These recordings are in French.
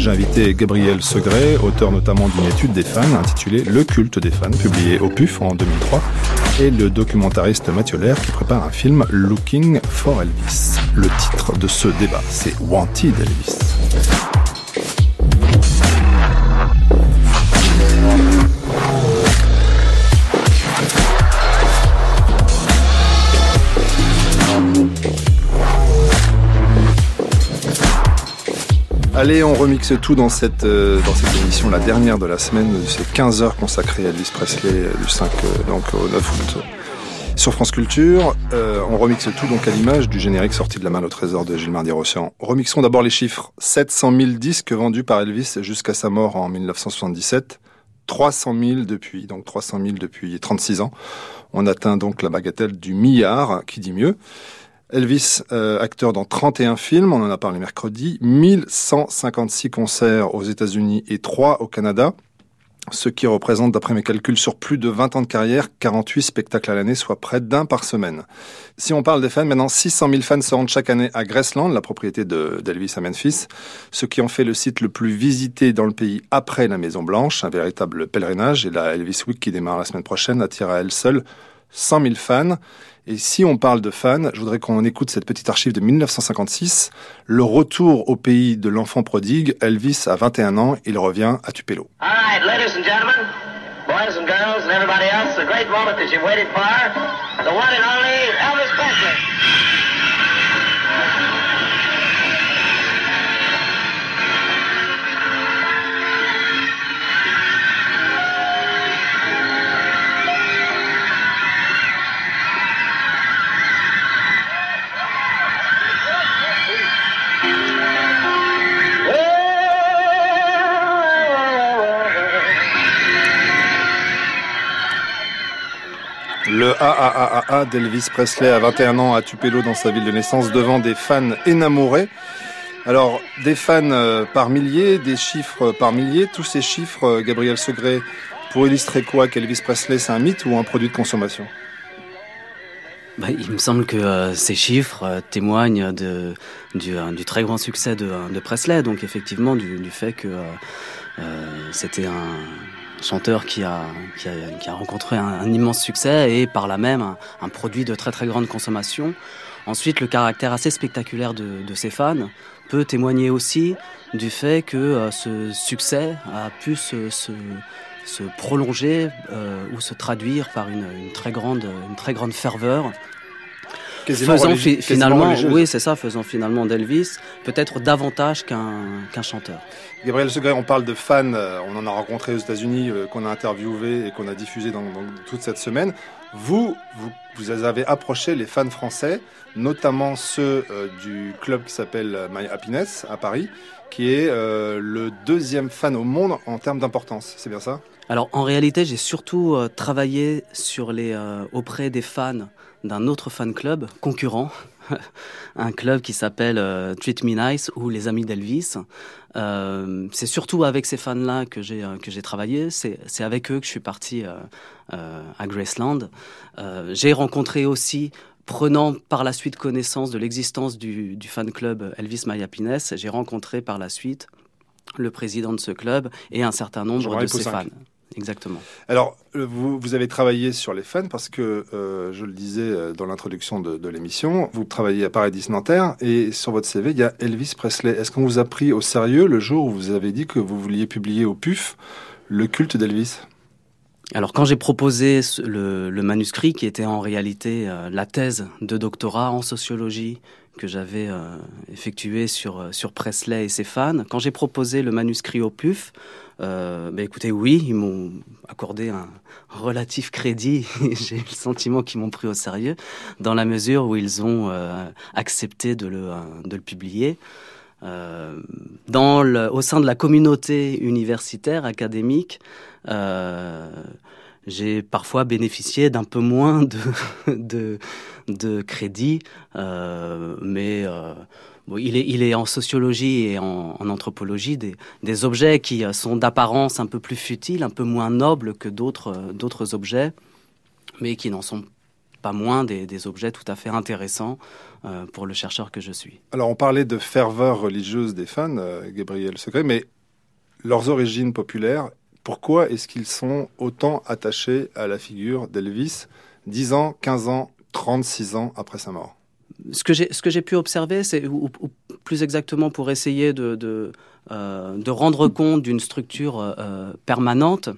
j'ai invité Gabriel Segret, auteur notamment d'une étude des fans intitulée Le culte des fans, publiée au PUF en 2003, et le documentariste Mathieu Lair qui prépare un film Looking for Elvis. Le titre de ce débat, c'est Wanted Elvis. Allez, on remixe tout dans cette, euh, dans cette émission, la dernière de la semaine, de ces 15 heures consacrées à Elvis Presley du 5 euh, donc, au 9 août. Sur France Culture, euh, on remixe tout donc à l'image du générique sorti de la main au trésor de Gilles Mardi-Rossian. Remixons d'abord les chiffres. 700 000 disques vendus par Elvis jusqu'à sa mort en 1977. 300 000 depuis, donc 300 000 depuis 36 ans. On atteint donc la bagatelle du milliard, qui dit mieux? Elvis, euh, acteur dans 31 films, on en a parlé mercredi, 1156 concerts aux États-Unis et 3 au Canada, ce qui représente, d'après mes calculs, sur plus de 20 ans de carrière, 48 spectacles à l'année, soit près d'un par semaine. Si on parle des fans, maintenant 600 000 fans se rendent chaque année à Graceland, la propriété de- d'Elvis à Memphis, ce qui en fait le site le plus visité dans le pays après la Maison Blanche, un véritable pèlerinage, et la Elvis Week qui démarre la semaine prochaine attire à elle seule 100 000 fans. Et si on parle de fans, je voudrais qu'on écoute cette petite archive de 1956, le retour au pays de l'enfant prodigue. Elvis a 21 ans, il revient à Tupelo. All right, ladies and gentlemen, boys and girls, and everybody else, the great moment that you've waited for, the one and only Elvis Presley. Le AAAA d'Elvis Presley à 21 ans à Tupelo dans sa ville de naissance devant des fans énamourés. Alors, des fans euh, par milliers, des chiffres par milliers, tous ces chiffres, euh, Gabriel Segret, pour illustrer quoi qu'Elvis Presley c'est un mythe ou un produit de consommation? Bah, il me semble que euh, ces chiffres témoignent du, très grand succès de, Presley, donc effectivement du, fait que c'était un chanteur qui a, rencontré un, immense succès et par là même un, produit de très très grande consommation. Ensuite, le caractère assez spectaculaire de, de ses fans peut témoigner aussi du fait que euh, ce succès a pu se, prolonger euh, ou se traduire par une, très grande, une très grande ferveur. Quasiment faisant fi- finalement, oui, c'est ça, faisant finalement d'Elvis peut-être davantage qu'un qu'un chanteur. Gabriel Segret, on parle de fans, euh, on en a rencontré aux États-Unis, euh, qu'on a interviewé et qu'on a diffusé dans, dans toute cette semaine. Vous, vous, vous avez approché les fans français, notamment ceux euh, du club qui s'appelle My Happiness à Paris, qui est euh, le deuxième fan au monde en termes d'importance. C'est bien ça? Alors en réalité, j'ai surtout euh, travaillé sur les euh, auprès des fans d'un autre fan club concurrent, un club qui s'appelle euh, Treat Me Nice ou les Amis d'Elvis. Euh, c'est surtout avec ces fans-là que j'ai euh, que j'ai travaillé. C'est c'est avec eux que je suis parti à Graceland. J'ai rencontré aussi Prenant par la suite connaissance de l'existence du, du fan club Elvis My Happiness, j'ai rencontré par la suite le président de ce club et un certain nombre de ses fans. Exactement. Alors, euh, vous, vous avez travaillé sur les fans parce que, euh, je le disais euh, dans l'introduction de, de l'émission, vous travaillez à Paradis Nanterre et sur votre CV, il y a Elvis Presley. Est-ce qu'on vous a pris au sérieux le jour où vous avez dit que vous vouliez publier au PUF le culte d'Elvis? Alors quand j'ai proposé le, le manuscrit, qui était en réalité euh, la thèse de doctorat en sociologie que j'avais euh, effectuée sur, sur Presley et ses fans, quand j'ai proposé le manuscrit au PUF, euh, ben écoutez, oui, ils m'ont accordé un relatif crédit. J'ai eu le sentiment qu'ils m'ont pris au sérieux, dans la mesure où ils ont euh, accepté de le, euh, de le publier. Dans le, au sein de la communauté universitaire, académique, j'ai parfois bénéficié d'un peu moins de, de, de crédit, mais il, est, en sociologie et en, anthropologie des, objets qui sont d'apparence un peu plus futiles, un peu moins nobles que d'autres d'autres objets, mais qui n'en sont pas moins des, objets tout à fait intéressants euh, pour le chercheur que je suis. Alors on parlait de ferveur religieuse des fans, euh, Gabriel Secret, mais leurs origines populaires pourquoi est-ce qu'ils sont autant attachés à la figure d'Elvis 10 ans, 15 ans, 36 ans après sa mort? Ce que j'ai ce que j'ai pu observer, c'est ou, plus exactement pour essayer de de, euh, rendre compte d'une structure euh, permanente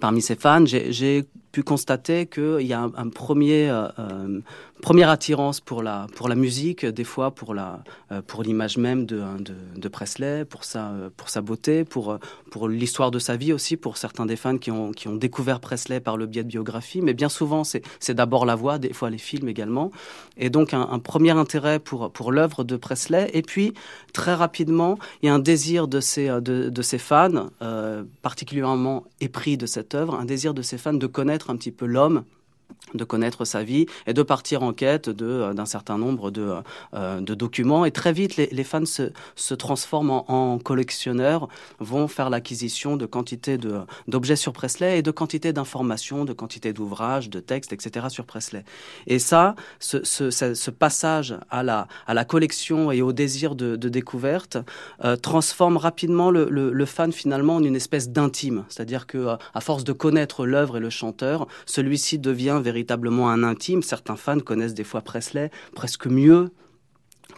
parmi ces fans, j'ai pu constater qu'il y a un, premier euh, première attirance pour la, pour la musique, des fois pour, la, euh, l'image même de, de, de, Presley, pour sa, pour sa beauté, pour, pour l'histoire de sa vie aussi, pour certains des fans qui ont, qui ont découvert Presley par le biais de biographie. Mais bien souvent, c'est, c'est d'abord la voix, des fois les films également. Et donc, un, premier intérêt pour, pour l'œuvre de Presley. Et puis, très rapidement, il y a un désir de ces, de, de ces fans, euh, particulièrement épris de cette œuvre, un désir de ces fans de connaître un petit peu l'homme de connaître sa vie et de partir en quête de, d'un certain nombre de, euh, de documents. Et très vite, les, fans se, se transforment en, collectionneurs, vont faire l'acquisition de quantité de, d'objets sur Presley et de quantité d'informations, de quantité d'ouvrages, de textes, etc. sur Presley. Et ça, ce, ce, passage à la, à la collection et au désir de, découverte euh, transforme rapidement le, le, le, fan finalement en une espèce d'intime. C'est-à-dire que euh, à force de connaître l'œuvre et le chanteur, celui-ci devient véritablement un intime. Certains fans connaissent des fois Presley presque mieux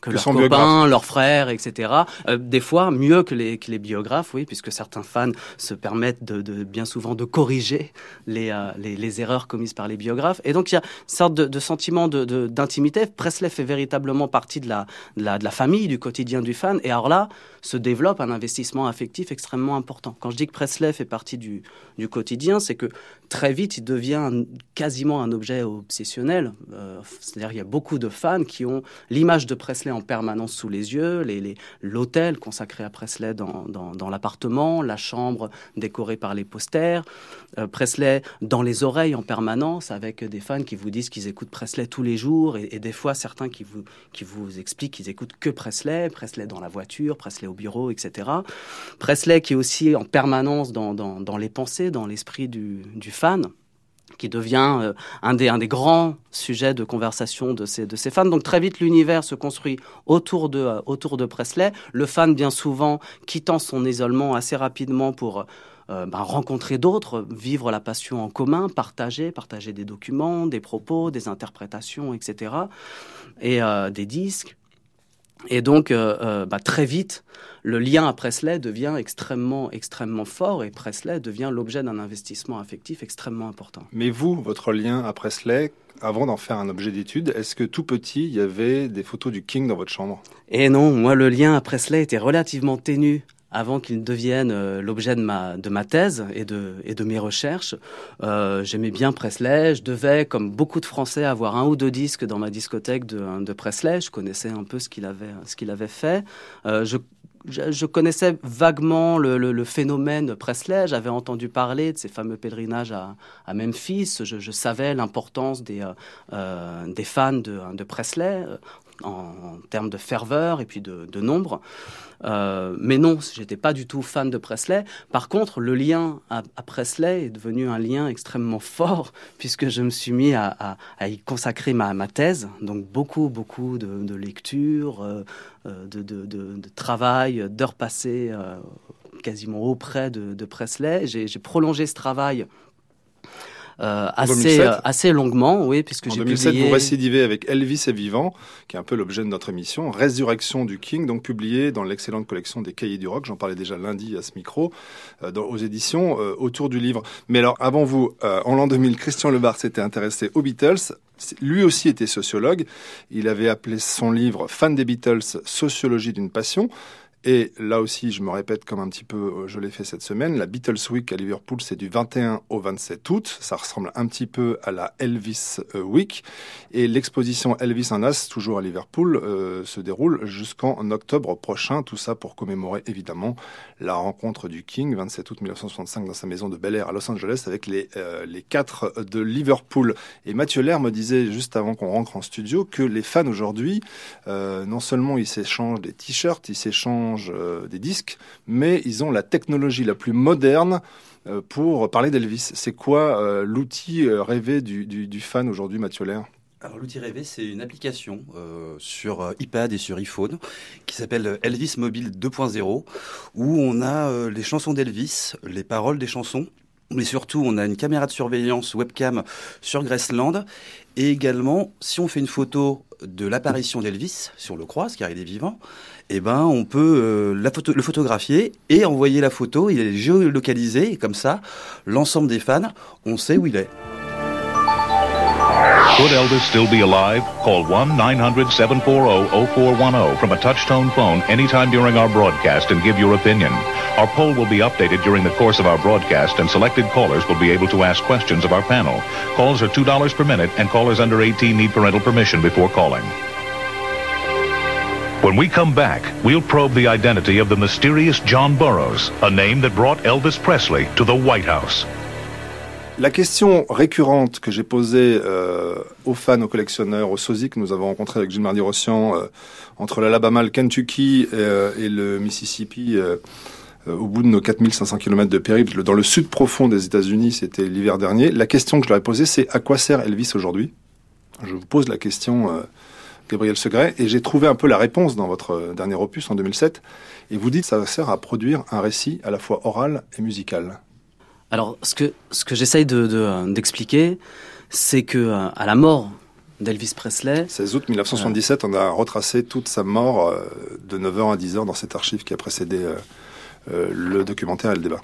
que, que leurs copains, leurs frères, etc. Euh, des fois mieux que les, que les biographes, oui, puisque certains fans se permettent de, de bien souvent de corriger les, euh, les, les, erreurs commises par les biographes. Et donc il y a une sorte de, de sentiment d'intimité. Presley fait véritablement partie la, la, de la famille, du quotidien du fan. Et alors là, se développe un investissement affectif extrêmement important. Quand je dis que Presley fait partie du, du quotidien, c'est que très vite, il devient quasiment un objet obsessionnel. Euh, C'est-à-dire qu'il y a beaucoup de fans qui ont l'image de Presley en permanence sous les yeux, l'hôtel consacré à Presley dans, dans, dans l'appartement, la chambre décorée par les posters, euh, Presley dans les oreilles en permanence avec des fans qui vous disent qu'ils écoutent Presley tous les jours et, et, des fois certains qui vous, qui vous expliquent qu'ils écoutent que Presley, Presley dans la voiture, Presley au bureau, etc. Presley qui est aussi en permanence dans, les pensées, dans l'esprit du, fan qui devient euh, un, des, des grands sujets de conversation de ces, fans. Donc très vite, l'univers se construit autour de, euh, autour de Presley. Le fan, bien souvent, quittant son isolement assez rapidement pour euh, ben, rencontrer d'autres, vivre la passion en commun, partager, partager des documents, des propos, des interprétations, etc. Et des disques. Et donc, euh, euh, bah, très vite, le lien à Presley devient extrêmement, extrêmement fort et Presley devient l'objet d'un investissement affectif extrêmement important. Mais vous, votre lien à Presley, avant d'en faire un objet d'étude, est-ce que tout petit, il y avait des photos du King dans votre chambre? Et non, moi, le lien à Presley était relativement ténu avant qu'il devienne euh, l'objet de ma, de ma thèse et de, et de mes recherches. Euh, J'aimais bien Presley. Je devais, comme beaucoup de Français, avoir un ou deux disques dans ma discothèque de, de Presley. Je connaissais un peu ce qu'il avait, qu'il avait fait. Euh, je je, connaissais vaguement le, le, phénomène Presley. J'avais entendu parler de ces fameux pèlerinages à, à Memphis. Je, savais l'importance des, des fans de, de Presley en, termes de ferveur et puis de, nombre. Euh, mais non, j'étais pas du tout fan de Presley. Par contre, le lien à, à, Presley est devenu un lien extrêmement fort puisque je me suis mis à, y consacrer ma, thèse. Donc beaucoup, beaucoup de, de lectures, euh, de, de, travail, d'heures passées euh, quasiment auprès de, Presley. J'ai prolongé ce travail euh, assez, euh, assez longuement, oui, puisque j'ai publié... 2007, vous récidivez avec Elvis est vivant, qui est un peu l'objet de notre émission, Résurrection du King, donc publié dans l'excellente collection des Cahiers du Rock, j'en parlais déjà lundi à ce micro, euh, dans, aux éditions, euh, autour du livre. Mais alors, avant vous, euh, en l'an 2000, Christian Lebar s'était intéressé aux Beatles, lui aussi était sociologue, il avait appelé son livre Fan des Beatles, Sociologie d'une passion, Et là aussi, je me répète comme un petit peu, euh, je l'ai fait cette semaine, la Beatles Week à Liverpool, c'est du 21 au 27 août. Ça ressemble un petit peu à la Elvis euh, Week. Et l'exposition Elvis en As, toujours à Liverpool, euh, se déroule jusqu'en octobre prochain. Tout ça pour commémorer évidemment la rencontre du King, 27 août 1965, dans sa maison de Bel Air à Los Angeles, avec les, les quatre de Liverpool. Et Mathieu Lair me disait juste avant qu'on rentre en studio que les fans aujourd'hui, non seulement ils s'échangent des t-shirts, ils s'échangent euh, des disques, mais ils ont la technologie la plus moderne euh, pour parler d'Elvis. C'est quoi euh, l'outil rêvé du, fan aujourd'hui, Mathieu Lair? Alors l'outil rêvé, c'est une application sur iPad et sur iPhone qui s'appelle Elvis Mobile 2.0 où on a les chansons d'Elvis, les paroles des chansons, mais surtout on a une caméra de surveillance webcam sur Graceland et également si on fait une photo de l'apparition d'Elvis, si on le croise car il est vivant, eh ben, on peut euh, la photo, le photographier et envoyer la photo. Il est géolocalisé et comme ça, l'ensemble des fans, on sait où il est. Could Elvis still be alive? Call 1-900-740-0410 from a touch-tone phone anytime during our broadcast and give your opinion. Our poll will be updated during the course of our broadcast and selected callers will be able to ask questions of our panel. Calls are $2 per minute and callers under 18 need parental permission before calling. When we come back, we'll probe the identity of the mysterious John Burroughs, a name that brought Elvis Presley to the White House. La question récurrente que j'ai posée euh, aux fans, aux collectionneurs, aux sosies que nous avons rencontrés avec Gilles Mardi-Rossian euh, entre l'Alabama, le Kentucky euh, et le Mississippi euh, euh, au bout de nos 4500 km de périple dans le sud profond des États-Unis, c'était l'hiver dernier. La question que je leur ai posée, c'est à quoi sert Elvis aujourd'hui? Je vous pose la question euh, Gabriel Segret, et j'ai trouvé un peu la réponse dans votre euh, dernier opus en 2007. Et vous dites que ça sert à produire un récit à la fois oral et musical. Alors, ce que, ce que j'essaye d'expliquer, de, c'est que euh, à la mort d'Elvis Presley. 16 août 1977, on a retracé toute sa mort euh, de 9h à 10h dans cette archive qui a précédé le documentaire et le débat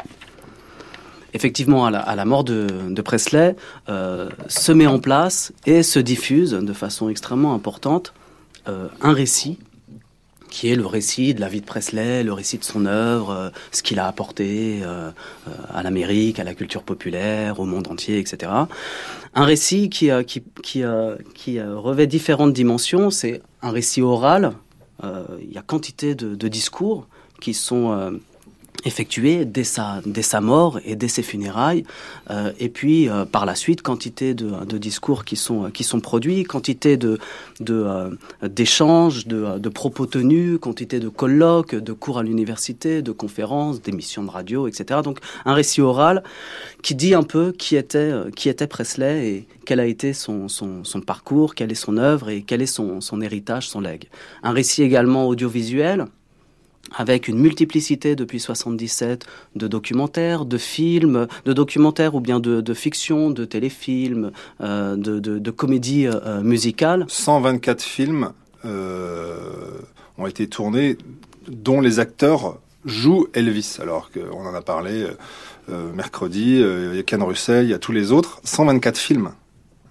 effectivement, à la, mort de, Presley, euh, se met en place et se diffuse de façon extrêmement importante euh, un récit qui est le récit de la vie de Presley, le récit de son œuvre, euh, ce qu'il a apporté à l'Amérique, à la culture populaire, au monde entier, etc. Un récit qui, revêt différentes dimensions. C'est un récit oral. Il y a quantité de discours qui sont effectué dès sa, dès sa mort et dès ses funérailles. Euh, et puis, euh, par la suite, quantité de, de, discours qui sont, qui sont produits, quantité de, de, euh, d'échanges, de, de, propos tenus, quantité de colloques, de cours à l'université, de conférences, d'émissions de radio, etc. Donc, un récit oral qui dit un peu qui était, qui était Presley et quel a été son, son, son parcours, quelle est son œuvre et quel est son, son héritage, son legs. Un récit également audiovisuel avec une multiplicité depuis 77 de documentaires, de films, de documentaires ou bien de, fiction, de téléfilms, euh, de, comédies euh, musicales. 124 films euh, ont été tournés dont les acteurs jouent Elvis, alors qu'on en a parlé euh, mercredi, euh, il y a Ken Russell, il y a tous les autres, 124 films.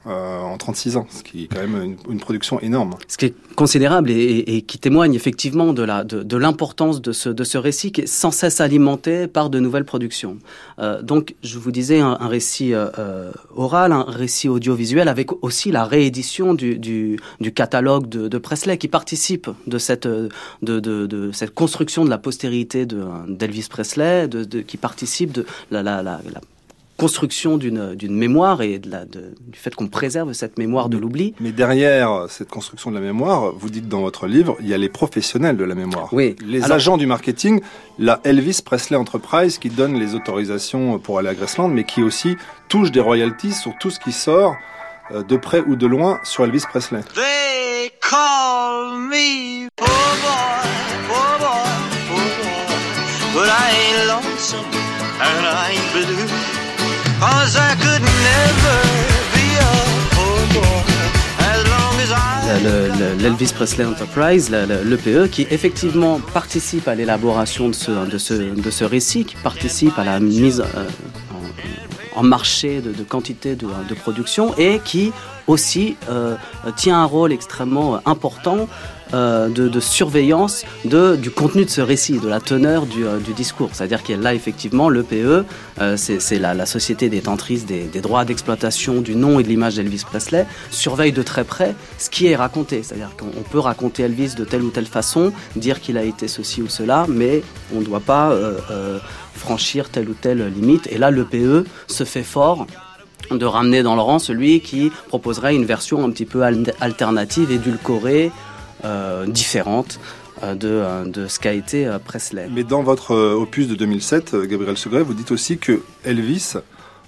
Euh, en 36 ans, ce qui est quand même une, production énorme. Ce qui est considérable et, qui témoigne effectivement de la de, l'importance de ce de ce récit qui est sans cesse alimenté par de nouvelles productions. Euh, donc, je vous disais un, récit euh, oral, un récit audiovisuel, avec aussi la réédition du, du, catalogue de, de, Presley qui participe de cette de, cette construction de la postérité d'Elvis Presley, qui participe de la, la, la, la construction d'une mémoire et de la, de, du fait qu'on préserve cette mémoire de l'oubli. Mais derrière cette construction de la mémoire, vous dites dans votre livre, il y a les professionnels de la mémoire. Oui. Les agents du marketing, la Elvis Presley Enterprise qui donne les autorisations pour aller à Graceland, mais qui aussi touche des royalties sur tout ce qui sort euh, de près ou de loin sur Elvis Presley. They call me poor boy, poor boy, poor boy, but I ain't lonesome and I ain't blue. L'Elvis Presley Enterprise, l'EPE, qui effectivement participe à l'élaboration de ce, récit, qui participe à la mise euh, en, marché de, quantité de, de, production et qui aussi euh, tient un rôle extrêmement important euh, de, surveillance de, du contenu de ce récit, de la teneur du, euh, du discours. C'est-à-dire qu'il là effectivement l'EPE, euh, c'est la, la société détentrice des, des droits d'exploitation du nom et de l'image d'Elvis Presley, surveille de très près ce qui est raconté. C'est-à-dire qu'on on peut raconter Elvis de telle ou telle façon, dire qu'il a été ceci ou cela, mais on ne doit pas euh, franchir telle ou telle limite. Et là, l'EPE se fait fort de ramener dans le rang celui qui proposerait une version un petit peu al- alternative, édulcorée, différente euh, de, euh, de ce qu'a été euh, Presley. Mais dans votre euh, opus de 2007, euh, Gabriel Segret, vous dites aussi que Elvis,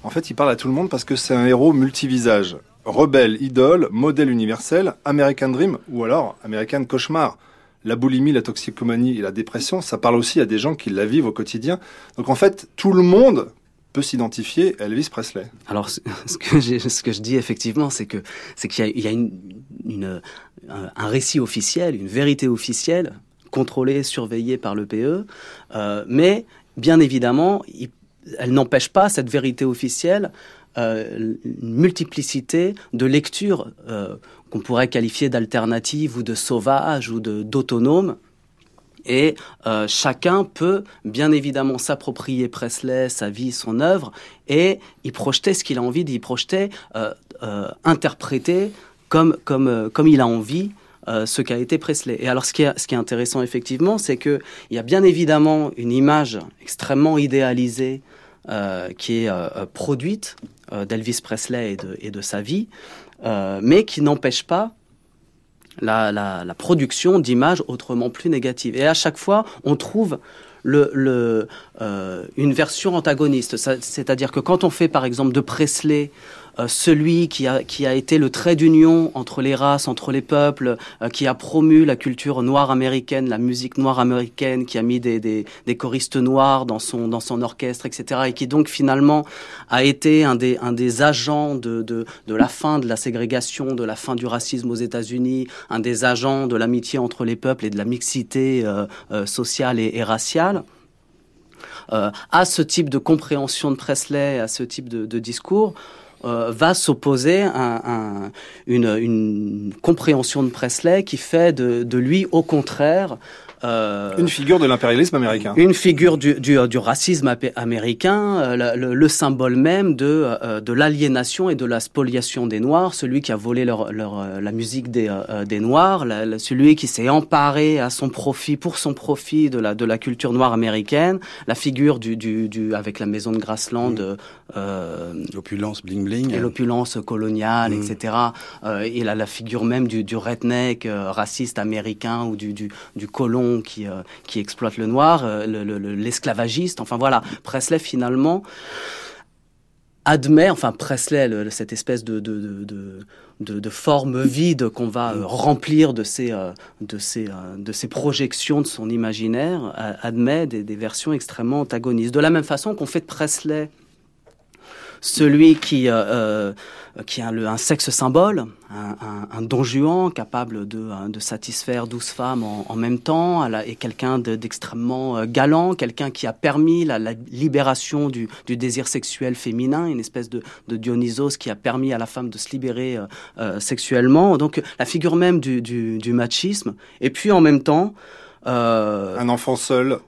en fait, il parle à tout le monde parce que c'est un héros multivisage. Rebelle, idole, modèle universel, American Dream ou alors American Cauchemar. La boulimie, la toxicomanie et la dépression, ça parle aussi à des gens qui la vivent au quotidien. Donc en fait, tout le monde peut s'identifier Elvis Presley. Alors, ce que, je dis effectivement, c'est qu'il y a, une, une- un récit officiel, une vérité officielle, contrôlée, surveillée par l'EPE, euh, mais bien évidemment, elle n'empêche pas cette vérité officielle euh, une multiplicité de lectures euh, qu'on pourrait qualifier d'alternatives ou de sauvages ou d'autonomes. Et euh, chacun peut bien évidemment s'approprier Presley, sa vie, son œuvre, et y projeter ce qu'il a envie d'y projeter, euh, euh, interpréter comme, comme, comme il a envie ce qu'a été Presley. Et alors ce qui est, ce qui est intéressant effectivement, c'est qu'il y a bien évidemment une image extrêmement idéalisée qui est produite d'Elvis Presley et de, et de sa vie, mais qui n'empêche pas la, la, production d'images autrement plus négatives. Et à chaque fois, on trouve le, le, euh, une version antagoniste. C'est-à-dire que quand on fait par exemple de Presley celui qui a, été le trait d'union entre les races, entre les peuples, euh, qui a promu la culture noire américaine, la musique noire américaine, qui a mis des, choristes noirs dans son, orchestre, etc. Et qui donc finalement a été un des, agents de la fin de la ségrégation, de la fin du racisme aux États-Unis, un des agents de l'amitié entre les peuples et de la mixité euh, euh, sociale et, et raciale. Euh, à ce type de compréhension de Presley, à ce type de, de discours, euh, va s'opposer un- une, compréhension de Presley qui fait de lui, au contraire, euh, Une figure de l'impérialisme américain. une figure du, du, du racisme américain, euh, le, le- le symbole même de, euh, de l'aliénation et de la spoliation des Noirs, celui qui a volé leur, leur, la musique des, euh, des Noirs, la- la- celui qui s'est emparé à son profit, pour son profit de la, de la culture noire américaine, la figure du, du, du avec la maison de Graceland, euh, L'opulence bling bling. et l'opulence coloniale, Mm. etc. Euh, et la, la figure même du, du redneck euh, raciste américain ou du, du, du colon qui, euh, qui exploite le noir, euh, le- le- le- l'esclavagiste. Enfin voilà, Presley finalement admet, enfin Presley, le- cette espèce de, forme vide qu'on va euh, remplir de euh, de, euh, de ces projections de son imaginaire, euh, admet des, des versions extrêmement antagonistes. De la même façon qu'on fait de Presley celui qui, euh, euh, qui a le, un sexe symbole, un, un, un don Juan capable de, euh, de satisfaire douze femmes en, en même temps, et quelqu'un de- d'extrêmement galant, quelqu'un qui a permis la, la libération du, du désir sexuel féminin, une espèce de, de Dionysos qui a permis à la femme de se libérer euh, euh, sexuellement. Donc la figure même du, du, du machisme, et puis en même temps... euh, Un enfant seul,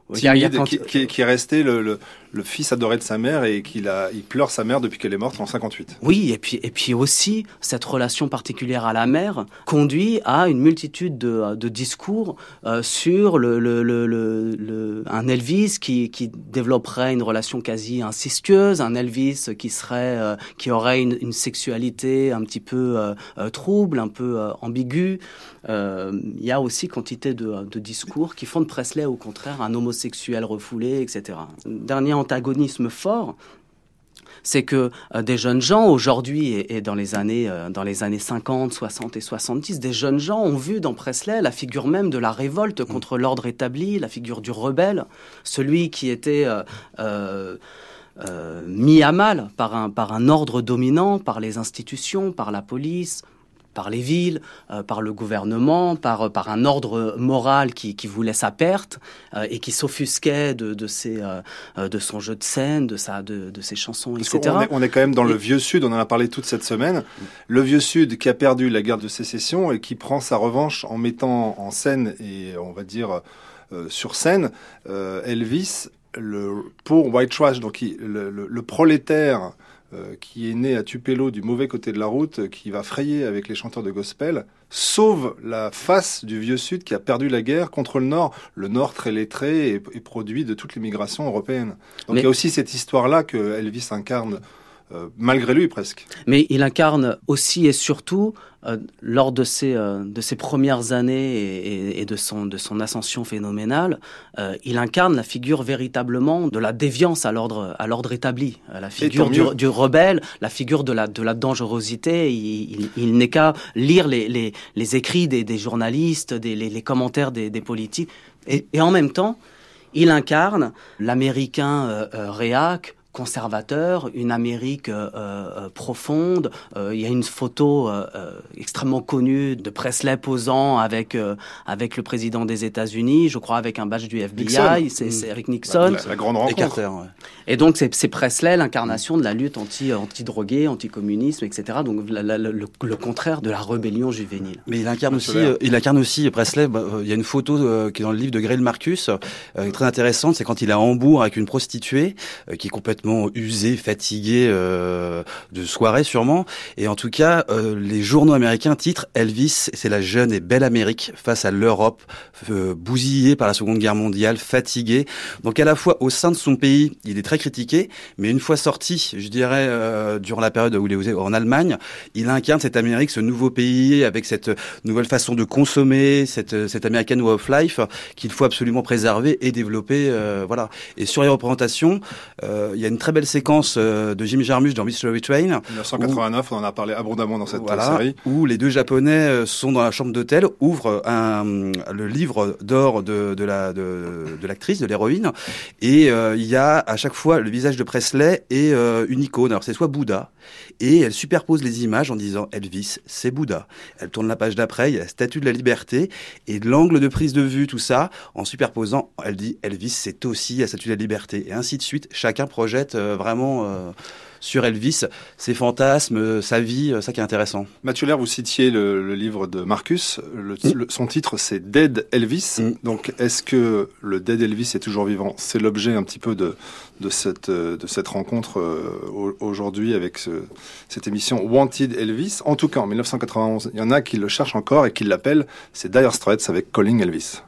timide, qui, qui- qui est resté le, le- le fils adoré de sa mère et qu'il a, il pleure sa mère depuis qu'elle est morte en 58. Oui, et puis, et puis aussi, cette relation particulière à la mère conduit à une multitude de, discours euh, sur le, le, le, le- un Elvis qui, qui développerait une relation quasi incestueuse, un Elvis qui, serait, euh, qui aurait une, sexualité un petit peu euh, trouble, un peu ambiguë. Il y a aussi quantité de, de discours qui font de Presley, au contraire, un homosexuel refoulé, etc. Dernier antagonisme fort, c'est que euh, des jeunes gens aujourd'hui et, et dans les années euh, dans les années 50, 60 et 70, des jeunes gens ont vu dans Presley la figure même de la révolte contre l'ordre établi, la figure du rebelle, celui qui était euh, mis à mal par un par un ordre dominant, par les institutions, par la police, par les villes, euh, par le gouvernement, par, par un ordre moral qui, qui voulait sa perte euh, et qui s'offusquait de, de, ses, euh, de son jeu de scène, de, sa, de, de ses chansons, Parce etc. qu'on est, on est quand même dans Et- le vieux Sud, on en a parlé toute cette semaine. Le vieux Sud qui a perdu la guerre de sécession et qui prend sa revanche en mettant en scène et on va dire euh, sur scène euh, Elvis le, pour White Trash, donc il- le, le- le prolétaire euh, qui est né à Tupelo du mauvais côté de la route, euh, qui va frayer avec les chanteurs de gospel, sauve la face du vieux Sud qui a perdu la guerre contre le Nord. Le Nord très lettré et, et produit de toute l'immigration européenne. Donc Mais- il y a aussi cette histoire-là que Elvis incarne malgré lui presque. Mais il incarne aussi et surtout, euh, lors de ses, euh, de ses premières années et, et- et de, son, de son ascension phénoménale, euh, il incarne la figure véritablement de la déviance à l'ordre, à l'ordre établi, Euh, la figure du, du rebelle, la figure de la, de la dangerosité. Il, il- il n'est qu'à lire les, les, les écrits des, des journalistes, des, les, les commentaires des, des politiques. Et, et en même temps, il incarne l'américain euh, euh, réac, conservateur, une Amérique euh, euh, profonde. Euh, il y a une photo euh, extrêmement connue de Presley posant avec, euh, avec le président des États-Unis, je crois avec un badge du. FBI, c'est c'est Eric Nixon. La, la grande Et rencontre. Carter, ouais. Et donc c'est c'est Presley l'incarnation de la lutte anti, anti-drogué, anti-communisme, etc. Donc la- la- le, le contraire de la rébellion juvénile. Mais il incarne aussi, euh, il incarne aussi Presley. bah, euh, Il y a une photo euh, qui est dans le livre de Grail Marcus, euh, très intéressante. C'est quand il est à Hambourg avec une prostituée euh, qui est complètement usée, fatiguée euh, de soirée sûrement. Et en tout cas, euh, les journaux américains titrent Elvis, c'est la jeune et belle Amérique face à l'Europe, euh, bousillée par la Seconde Guerre mondiale, fatiguée. Donc à la fois au sein de son pays, il est très critiqué, mais une fois sorti, je dirais, euh, durant la période où il est en Allemagne, il incarne cette Amérique, ce nouveau pays, avec cette nouvelle façon de consommer, cette, cette American Way of Life qu'il faut absolument préserver et développer. euh, voilà. Et sur les représentations, il y a une très belle séquence euh, de Jim Jarmusch dans Mystery Train, 1989, on en a parlé abondamment dans cette voilà, série. où les deux Japonais euh, sont dans la chambre d'hôtel, ouvrent un, le livre d'or de, de la de, de l'actrice, de l'héroïne, et euh, il y a à chaque fois le visage de Presley et euh, une icône. Alors c'est soit Bouddha, et elle superpose les images en disant Elvis, c'est Bouddha. Elle tourne la page d'après, il y a la statue de la liberté, et de l'angle de prise de vue, tout ça, en superposant, elle dit Elvis, c'est aussi la statue de la liberté, et ainsi de suite. Chacun projette euh, vraiment. euh, sur Elvis, ses fantasmes, euh, sa vie, ça qui est intéressant. Mathieu Lair, vous citiez le, le livre de Marcus. Le, le- son titre, c'est Dead Elvis. Mm. Donc, est-ce que le Dead Elvis est toujours vivant? C'est l'objet un petit peu de, de, cette, de cette rencontre euh, au- aujourd'hui avec ce- cette émission Wanted Elvis. En tout cas, en 1991, il y en a qui le cherchent encore et qui l'appellent. C'est Dire Straits avec Calling Elvis.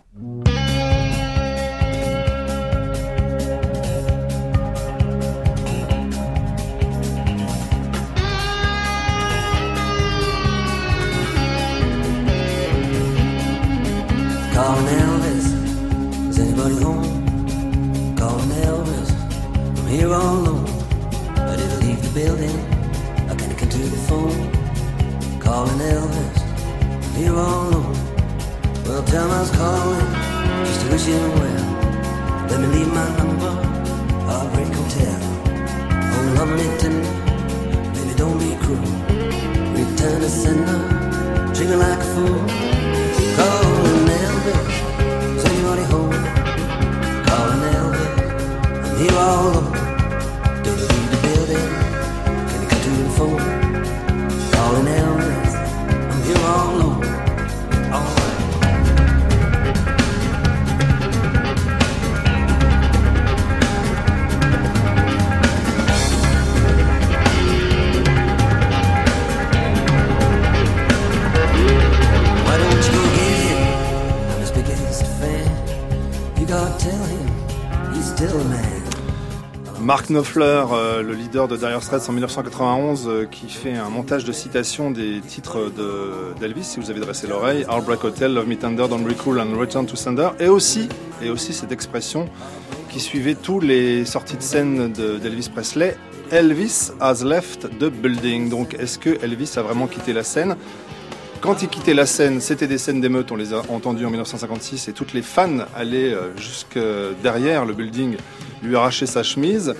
Mark Knopfler, euh, le leader de Dire Straits en 1991, euh, qui fait un montage de citations des titres de- d'Elvis, si vous avez dressé l'oreille, Heartbreak Hotel, Love Me Tender, Don't Be and Return to Sender, et aussi, et aussi cette expression qui suivait tous les sorties de scène de- d'Elvis Presley, Elvis has left the building. Donc est-ce que Elvis a vraiment quitté la scène? Quand il quittait la scène, c'était des scènes d'émeute, on les a entendues en 1956, et toutes les fans allaient euh, jusque derrière le building lui arracher sa chemise.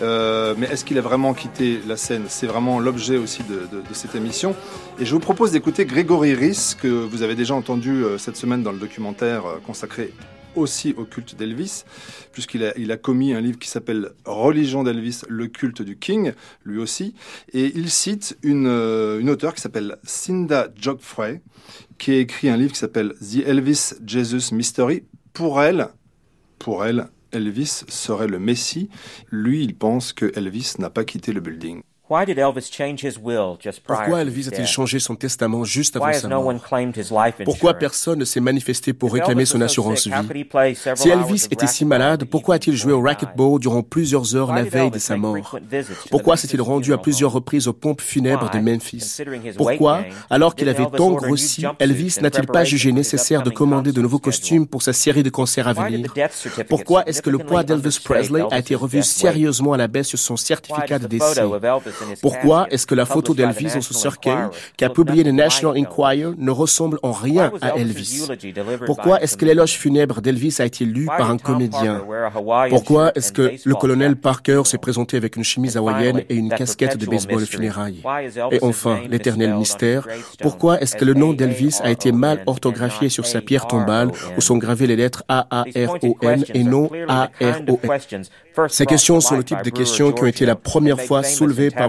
Euh, mais est-ce qu'il a vraiment quitté la scène? C'est vraiment l'objet aussi de, cette émission. Et je vous propose d'écouter Grégory Rhys, que vous avez déjà entendu euh, cette semaine dans le documentaire consacré aussi au culte d'Elvis, puisqu'il a, il a commis un livre qui s'appelle Religion d'Elvis, le culte du King, lui aussi. Et il cite une, euh, une auteure qui s'appelle Cinda Jogfrey, qui a écrit un livre qui s'appelle The Elvis Jesus Mystery. Pour elle, pour elle, Elvis serait le Messie. Lui, il pense que Elvis n'a pas quitté le building. Why did Elvis change his will just prior Pourquoi Elvis a-t-il changé son testament juste Why avant sa mort? Pourquoi personne ne s'est manifesté pour réclamer son assurance vie? Si Elvis était si malade, pourquoi a-t-il joué au racquetball durant plusieurs heures Why la did veille de sa mort? Pourquoi s'est-il rendu à plusieurs reprises aux pompes funèbres de Why, Memphis? Pourquoi, alors qu'il avait tant grossi, Elvis n'a-t-il pas jugé nécessaire de commander de nouveaux costumes pour sa série de concerts à venir? Pourquoi est-ce que le poids d'Elvis Presley a été revu sérieusement à la baisse sur son certificat de décès Pourquoi est-ce que la photo d'Elvis dans National cercueil, qu'a publié le National? Enquirer, ne ressemble en rien à Elvis Pourquoi est-ce que l'éloge funèbre d'Elvis a été lu par un comédien? Pourquoi est-ce que le colonel Parker s'est présenté avec une chemise hawaïenne et une casquette de baseball funérailles? Et enfin, l'éternel mystère, pourquoi est-ce que le nom d'Elvis a été mal orthographié sur sa pierre tombale où sont gravées les lettres A-A-R-O-N et non A-R-O-N Ces questions sont le type de questions qui ont été la première fois soulevées par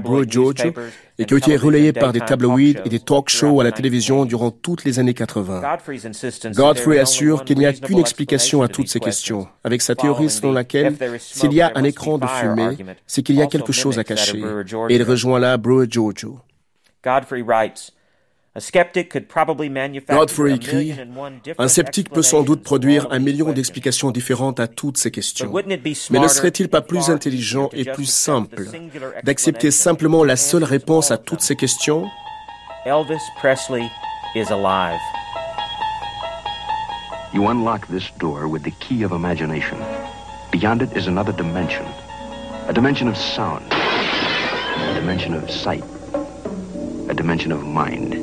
Et qui ont été relayées par des tabloïds et des talk shows à la télévision durant toutes les années 80. Godfrey assure qu'il n'y a qu'une explication à toutes ces questions, avec sa théorie selon laquelle s'il y a un écran de fumée, c'est qu'il y a quelque chose à cacher. Et il rejoint là Bro Giorgio. Godfrey writes, Godfrey a écrit, un sceptique peut sans doute explanations produire un million these d'explications questions. différentes à toutes ces But questions. wouldn't it be Mais ne serait-il pas and plus intelligent et to plus just accept the simple d'accepter simplement la seule réponse all à toutes ces questions? Elvis Presley is alive. You unlock this door with the key of imagination. Beyond it is another dimension. A dimension of sound. A dimension of sight. A dimension of mind.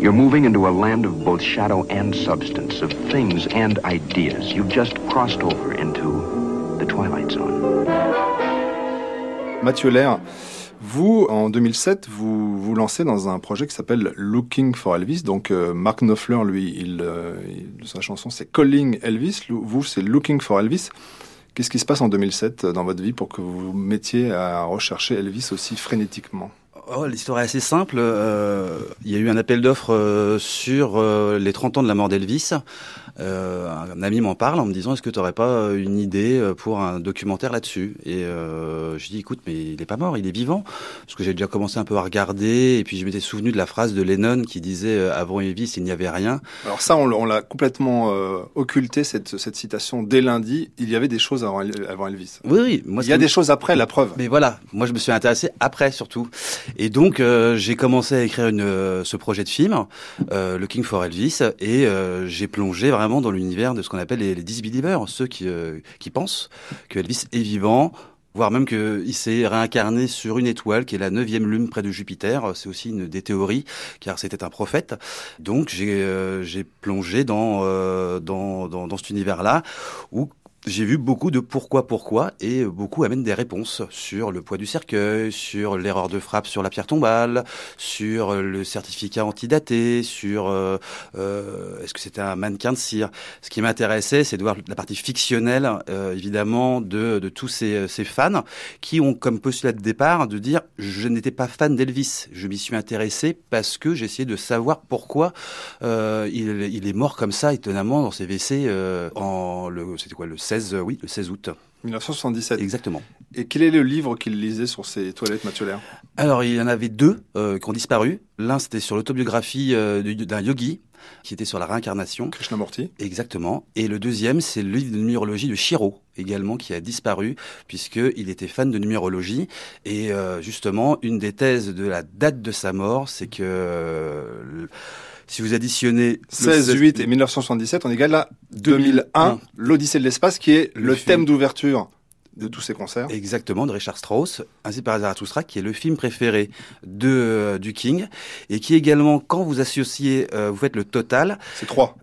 You're moving into a land of both shadow and substance, of things and ideas. You've just crossed over into the Twilight Zone. Mathieu Lair, vous, en 2007, vous vous lancez dans un projet qui s'appelle Looking for Elvis. Donc, euh, Mark Knopfler, lui, il, euh, il- sa chanson, c'est Calling Elvis. Vous, c'est Looking for Elvis. Qu'est-ce qui se passe en 2007 dans votre vie pour que vous vous mettiez à rechercher Elvis aussi frénétiquement? Oh, L'histoire est assez simple. Euh, il y a eu un appel d'offres euh, sur euh, les 30 ans de la mort d'Elvis. Euh, un ami m'en parle en me disant est-ce que tu n'aurais pas euh, une idée euh, pour un documentaire là-dessus? Et euh, je dis écoute mais il est pas mort, il est vivant. Parce que j'ai déjà commencé un peu à regarder et puis je m'étais souvenu de la phrase de Lennon qui disait euh, avant Elvis il n'y avait rien. Alors ça, on, l'a- complètement euh, occulté, cette, cette citation, dès lundi. Il y avait des choses avant, avant Elvis. Oui, oui. Moi, Il y a des choses après, la preuve. Mais voilà, moi je me suis intéressé après surtout. Et donc euh, j'ai commencé à écrire une, ce projet de film, euh, Looking for Elvis, et euh, j'ai plongé vraiment dans l'univers de ce qu'on appelle les, disbelievers, ceux qui, euh, qui pensent que Elvis est vivant, voire même qu'il s'est réincarné sur une étoile qui est la neuvième lune près de Jupiter. C'est aussi une des théories, car c'était un prophète. Donc j'ai euh, plongé dans, euh, dans, dans, dans cet univers-là, où j'ai vu beaucoup de pourquoi pourquoi et beaucoup amènent des réponses sur le poids du cercueil, sur l'erreur de frappe sur la pierre tombale, sur le certificat antidaté, sur euh, euh, est-ce que c'était un mannequin de cire. Ce qui m'intéressait, c'est de voir la partie fictionnelle, euh, évidemment, de, de tous ces, ces fans qui ont comme postulat de départ de dire je n'étais pas fan d'Elvis, je m'y suis intéressé parce que j'essayais de savoir pourquoi euh, il, il est mort comme ça étonnamment dans ses WC euh, en le c'était quoi le 16 euh, oui le 16 août 1977. exactement. Et quel est le livre qu'il lisait sur ses toilettes, Mathieu Lair? Alors il y en avait deux euh, qui ont disparu. L'un c'était sur l'autobiographie euh, du- d'un yogi qui était sur la réincarnation. Krishnamurti Exactement. Et le deuxième, c'est le livre de numérologie de Shiro, également, qui a disparu, puisqu'il était fan de numérologie. Et euh, justement, une des thèses de la date de sa mort, c'est que si vous additionnez... le 16, 8 et 1977, on égale à 2001, 2001. l'Odyssée de l'espace, qui est le, Le thème d'ouverture de tous ces concerts. Exactement, de Richard Strauss, ainsi par Zarathustra, qui est le film préféré de, euh, du King, et qui également, quand vous associez, euh, vous faites le total, C'est trois.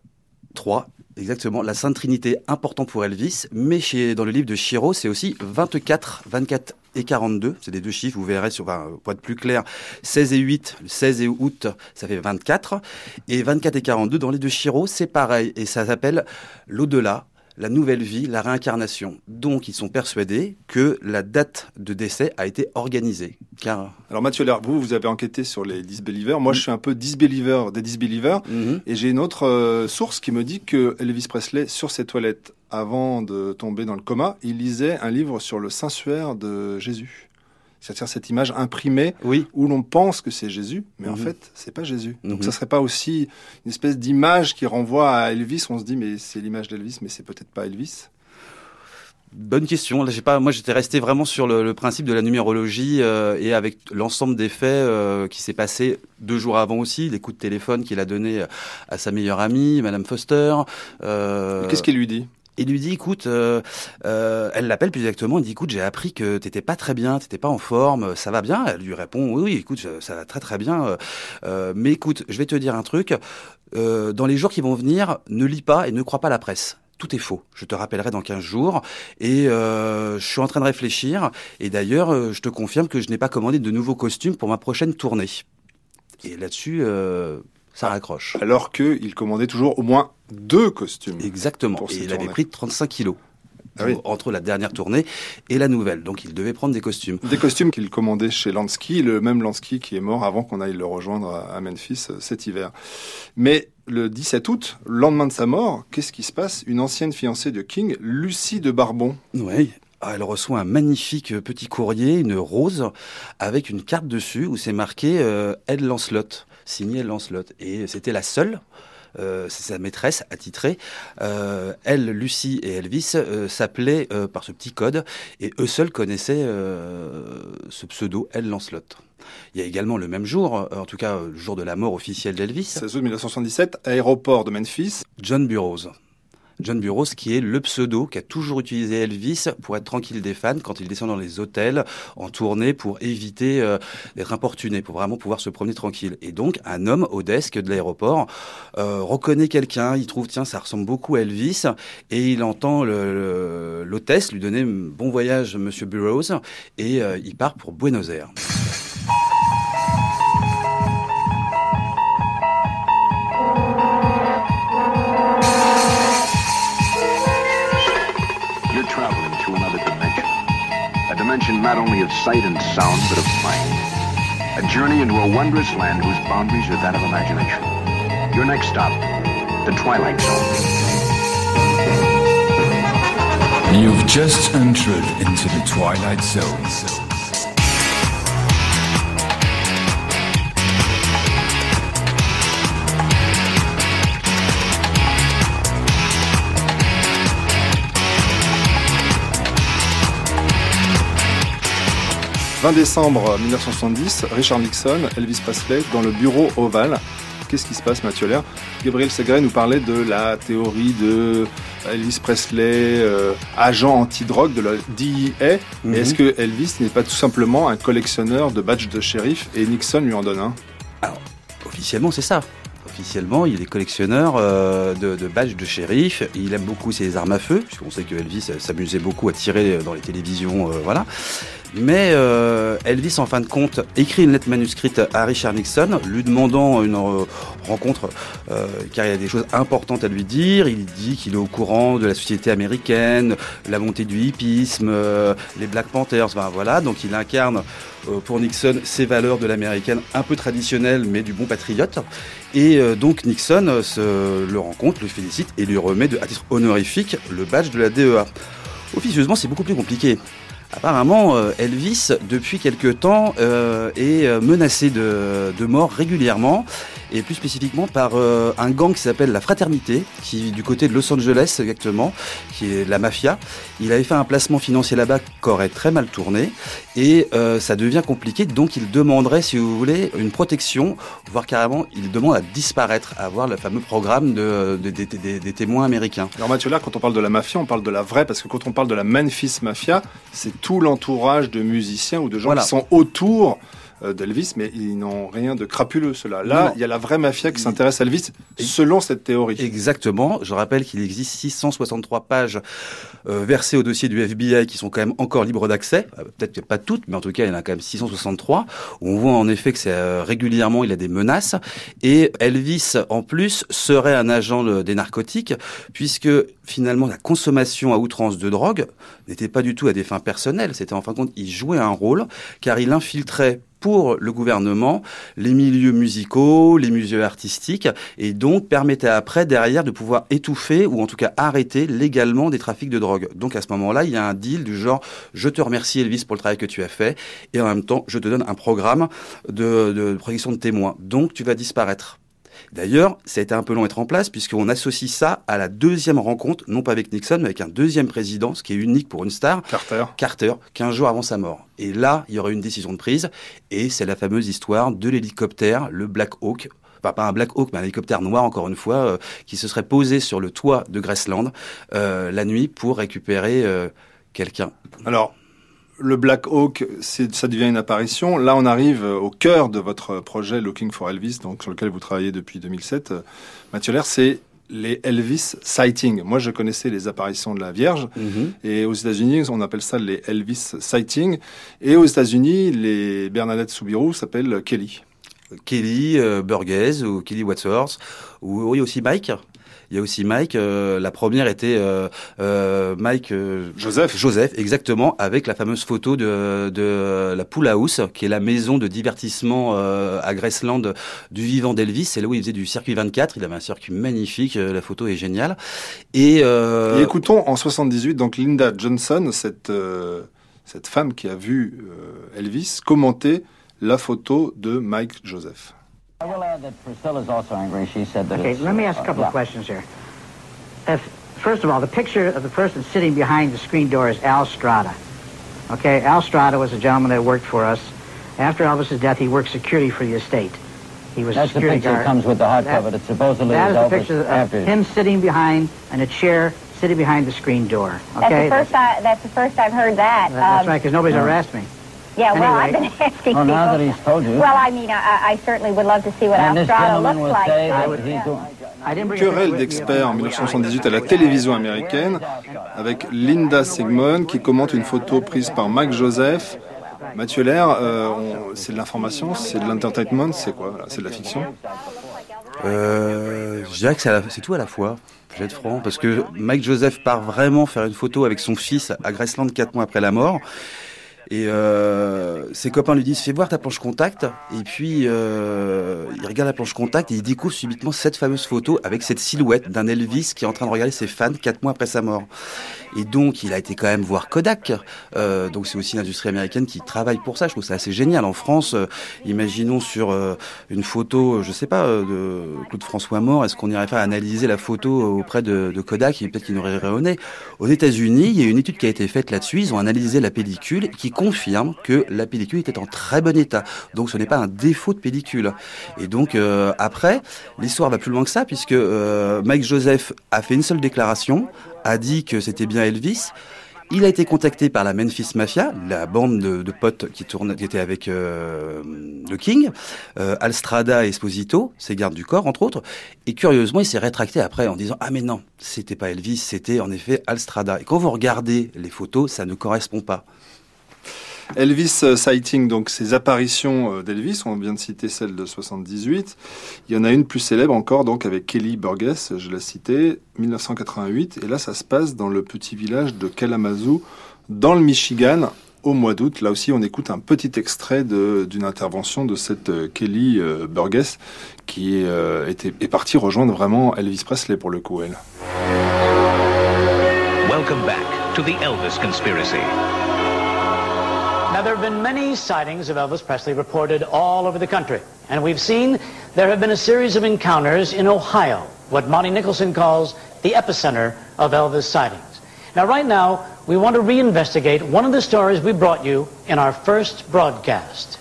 3, exactement, la Sainte Trinité, important pour Elvis, mais chez, dans le livre de Shiro, c'est aussi 24, 24 et 42. C'est les deux chiffres, vous verrez, sur, pour être plus clair, 16 et 8, 16 et août, ça fait 24. Et 24 et 42, dans les deux chiros, c'est pareil. Et ça s'appelle l'au-delà, la nouvelle vie, la réincarnation. Donc, ils sont persuadés que la date de décès a été organisée. Car... Alors, Mathieu Lerbout, vous avez enquêté sur les disbelievers. Moi, je suis un peu disbeliever des disbelievers. Mhm. Et j'ai une autre euh, source qui me dit que Elvis Presley, sur ses toilettes, avant de tomber dans le coma, il lisait un livre sur le Saint-Suaire de Jésus. C'est-à-dire cette image imprimée oui. où l'on pense que c'est Jésus, mais en mhm. fait, c'est pas Jésus. Donc, ça mhm. serait pas aussi une espèce d'image qui renvoie à Elvis. On se dit, mais c'est l'image d'Elvis, mais c'est peut-être pas Elvis. Bonne question. Là, j'ai pas. Moi, j'étais resté vraiment sur le, principe de la numérologie euh, et avec l'ensemble des faits euh, qui s'est passé deux jours avant aussi, les coups de téléphone qu'il a donné à sa meilleure amie, Madame Foster. Euh... Qu'est-ce qu'il lui dit? Et lui dit écoute, euh, euh, elle l'appelle plus exactement, elle dit écoute, j'ai appris que t'étais pas très bien, t'étais pas en forme, ça va bien Elle lui répond oui, écoute, ça va très très bien, euh, mais écoute, je vais te dire un truc, dans les jours qui vont venir, ne lis pas et ne crois pas la presse tout est faux. Je te rappellerai dans 15 jours. Et je suis en train de réfléchir. Et d'ailleurs, je te confirme que je n'ai pas commandé de nouveaux costumes pour ma prochaine tournée. Et là-dessus, ça raccroche. Alors qu'il commandait toujours au moins deux costumes. Exactement. et il avait pris 35 kilos. Ah entre la dernière tournée et la nouvelle. Donc il devait prendre des costumes. Des costumes qu'il commandait chez Lansky, le même Lansky qui est mort avant qu'on aille le rejoindre à Memphis euh, cet hiver. Mais le 17 août, le lendemain de sa mort, qu'est-ce qui se passe? Une ancienne fiancée de King, Lucie de Barbon. Oui, ah, elle reçoit un magnifique petit courrier, une rose, avec une carte dessus où c'est marqué euh, Ed Lancelot, signé Lancelot. Et c'était la seule euh, c'est sa maîtresse attitrée. Euh, elle, Lucie et Elvis euh, s'appelaient par ce petit code et eux seuls connaissaient ce pseudo, elle Lancelot. Il y a également le même jour, en tout cas le jour de la mort officielle d'Elvis. 16 août 1977, aéroport de Memphis. John Burroughs. John Burroughs, qui est le pseudo qu'a toujours utilisé Elvis pour être tranquille des fans quand il descend dans les hôtels en tournée pour éviter euh, d'être importuné, pour vraiment pouvoir se promener tranquille. Et donc, un homme au desk de l'aéroport euh, reconnaît quelqu'un, il trouve, tiens, ça ressemble beaucoup à Elvis, et il entend l'hôtesse lui donner bon voyage, Monsieur Burroughs, et euh, il part pour Buenos Aires. Dimension not only of sight and sound, but of mind. A journey into a wondrous land whose boundaries are that of imagination. Your next stop, the Twilight Zone. You've just entered into the Twilight Zone. 20 décembre 1970, Richard Nixon, Elvis Presley, dans le bureau ovale. Qu'est-ce qui se passe, Mathieu Lair Gabriel Segret nous parlait de la théorie de Elvis Presley, euh, agent anti-drogue de la DEA. Mhm. Est-ce que Elvis n'est pas tout simplement un collectionneur de badges de shérif et Nixon lui en donne un? Alors, officiellement, c'est ça officiellement, il est collectionneur euh, de, badges de shérif. Il aime beaucoup ses armes à feu, puisqu'on sait que Elvis s'amusait beaucoup à tirer dans les télévisions, euh, voilà. Mais euh, Elvis, en fin de compte, écrit une lettre manuscrite à Richard Nixon, lui demandant une euh, rencontre, euh, car il y a des choses importantes à lui dire. Il dit qu'il est au courant de la société américaine, la montée du hippisme, les Black Panthers, enfin, voilà. Donc il incarne pour Nixon ces valeurs de l'américaine un peu traditionnelles, mais du bon patriote. Et donc Nixon se le rencontre, le félicite et lui remet de, à titre honorifique le badge de la DEA. Officieusement, c'est beaucoup plus compliqué. Apparemment, euh, Elvis, depuis quelque temps, euh, est euh, menacé de, mort régulièrement, et plus spécifiquement par un gang qui s'appelle la Fraternité, qui du côté de Los Angeles exactement, qui est la mafia. Il avait fait un placement financier là-bas qui aurait très mal tourné, et ça devient compliqué, donc il demanderait, si vous voulez, une protection, voire carrément, il demande à disparaître, à avoir le fameux programme de, des témoins américains. Alors Mathieu, là, quand on parle de la mafia, on parle de la vraie, parce que quand on parle de la Memphis Mafia, c'est tout l'entourage de musiciens ou de gens qui sont autour d'Elvis, mais ils n'ont rien de crapuleux, cela. Là, il y a la vraie mafia qui s'intéresse à Elvis, selon cette théorie. Exactement. Je rappelle qu'il existe 663 pages euh, versées au dossier du FBI qui sont quand même encore libres d'accès. Euh, peut-être pas toutes, mais en tout cas, il y en a quand même 663. Où on voit en effet que c'est régulièrement, il a des menaces. Et Elvis, en plus, serait un agent des narcotiques, puisque finalement, la consommation à outrance de drogue n'était pas du tout à des fins personnelles. C'était en fin de compte, il jouait un rôle, car il infiltrait pour le gouvernement les milieux musicaux, les milieux artistiques, et donc permettait après, derrière, de pouvoir étouffer ou en tout cas arrêter légalement des trafics de drogue. Donc à ce moment-là, il y a un deal du genre je te remercie Elvis pour le travail que tu as fait, et en même temps, je te donne un programme de, de protection de témoins. Donc tu vas disparaître. D'ailleurs, ça a été un peu long à être en place puisqu'on associe ça à la deuxième rencontre, non pas avec Nixon, mais avec un deuxième président, ce qui est unique pour une star. Carter. Carter, 15 jours avant sa mort. Et là, il y aurait une décision de prise, et c'est la fameuse histoire de l'hélicoptère, le Black Hawk, enfin pas un Black Hawk, mais un hélicoptère noir, encore une fois, euh, qui se serait posé sur le toit de Graceland euh, la nuit pour récupérer euh, quelqu'un. Alors, le Black Hawk, ça devient une apparition. Là, on arrive au cœur de votre projet Looking for Elvis, donc sur lequel vous travaillez depuis 2007. Mathieu Lair, c'est les Elvis sightings. Moi, je connaissais les apparitions de la Vierge, Mhm. et aux États-Unis, on appelle ça les Elvis sightings. Et aux États-Unis, les Bernadette Soubirous s'appellent Kelly. Kelly euh, Burgess ou Kelly Wadsworth, ou oui aussi Mike. Il y a aussi Mike. euh, la première était euh, euh, Mike Joseph. Joseph, exactement, avec la fameuse photo de, de la Pool House, qui est la maison de divertissement à Graceland du vivant d'Elvis. C'est là où il faisait du circuit 24. Il avait un circuit magnifique. La photo est géniale. Et, Et écoutons en 78, donc Linda Johnson, cette, cette femme qui a vu Elvis, commenter la photo de Mike Joseph. I will add that Priscilla's also angry. She said that Okay, it's, let me uh, ask a couple yeah. of questions here. If, first of all, the picture of the person sitting behind the screen door is Al Strada. Okay, Al Strada was a gentleman that worked for us. After Elvis's death, he worked security for the estate. He was That's a the security picture guard. that comes with the hardcover That- that supposedly that is is the Elvis picture of after him sitting behind in a chair, sitting behind the screen door. Okay, That's the first I, that's the first I've heard that. that's Um, right, because nobody's ever asked me. Yeah, well, Anyway. I've been asking Well, now people. that he's told you. Well, I mean, I, I certainly would love to see what And Al this Strada gentleman looks will like. say so, that yeah. he's going- I didn't bring a picture Querelle d'experts en my- 1978 à la télévision américaine avec Linda Sigmund qui commente une photo prise par Mike Joseph. Mathieu Lair, euh, on- c'est de l'information, c'est de l'entertainment, c'est quoi? Voilà, C'est de la fiction Euh, je dirais que c'est à la- c'est tout à la fois. Je vais être franc, parce que Mike Joseph part vraiment faire une photo avec son fils à Graceland quatre mois après la mort. Et euh, ses copains lui disent fais voir ta planche contact. Et puis euh, il regarde la planche contact et il découvre subitement cette fameuse photo avec cette silhouette d'un Elvis qui est en train de regarder ses fans quatre mois après sa mort et donc il a été quand même voir Kodak. Euh, donc c'est aussi l'industrie américaine qui travaille pour ça. Je trouve ça assez génial. En France euh, imaginons sur euh, une photo je sais pas de Claude François mort est-ce qu'on irait faire analyser la photo auprès de, Kodak peut-être qu'il nous aurait rayonné aux États-Unis il y a une étude qui a été faite là-dessus. Ils ont analysé la pellicule qui confirme que la pellicule était en très bon état. Donc ce n'est pas un défaut de pellicule. Et donc après, l'histoire va plus loin que ça puisque Mike Joseph a fait une seule déclaration, a dit que c'était bien Elvis. Il a été contacté par la Memphis Mafia, la bande de, potes qui, tourne, qui était avec euh, le King, euh, Alstrada et Esposito, ses gardes du corps entre autres. Et curieusement, il s'est rétracté après en disant ah mais non, c'était pas Elvis, c'était en effet Alstrada. Et quand vous regardez les photos, ça ne correspond pas. Elvis sighting, donc ces apparitions euh, d'Elvis, on vient de citer celle de 78. Il y en a une plus célèbre encore, donc avec Kelly Burgess, je l'ai cité, 1988. Et là, ça se passe dans le petit village de Kalamazoo, dans le Michigan, au mois d'août. Là aussi, on écoute un petit extrait d'une intervention de cette euh, Kelly euh, Burgess qui était, est partie rejoindre vraiment Elvis Presley pour le coup, elle. Welcome back to the Elvis conspiracy. There have been many sightings of Elvis Presley reported all over the country. And we've seen there have been a series of encounters in Ohio, what Monty Nicholson calls the epicenter of Elvis sightings. Now, right now, we want to reinvestigate one of the stories we brought you in our first broadcast.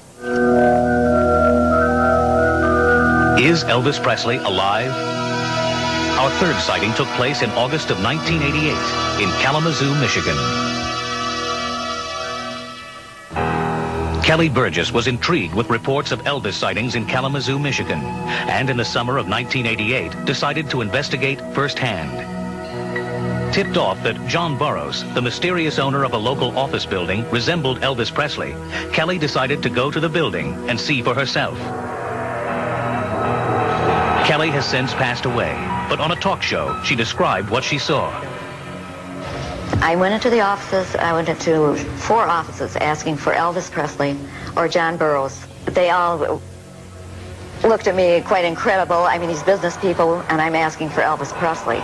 Is Elvis Presley alive? Our third sighting took place in August of 1988 in Kalamazoo, Michigan. Kelly Burgess was intrigued with reports of Elvis sightings in Kalamazoo, Michigan, and in the summer of 1988 decided to investigate firsthand. Tipped off that John Burroughs, the mysterious owner of a local office building, resembled Elvis Presley, Kelly decided to go to the building and see for herself. Kelly has since passed away, but on a talk show, she described what she saw. I went into the offices, I went into four offices asking for Elvis Presley or John Burroughs. They all looked at me quite incredible. I mean, these business people, and I'm asking for Elvis Presley.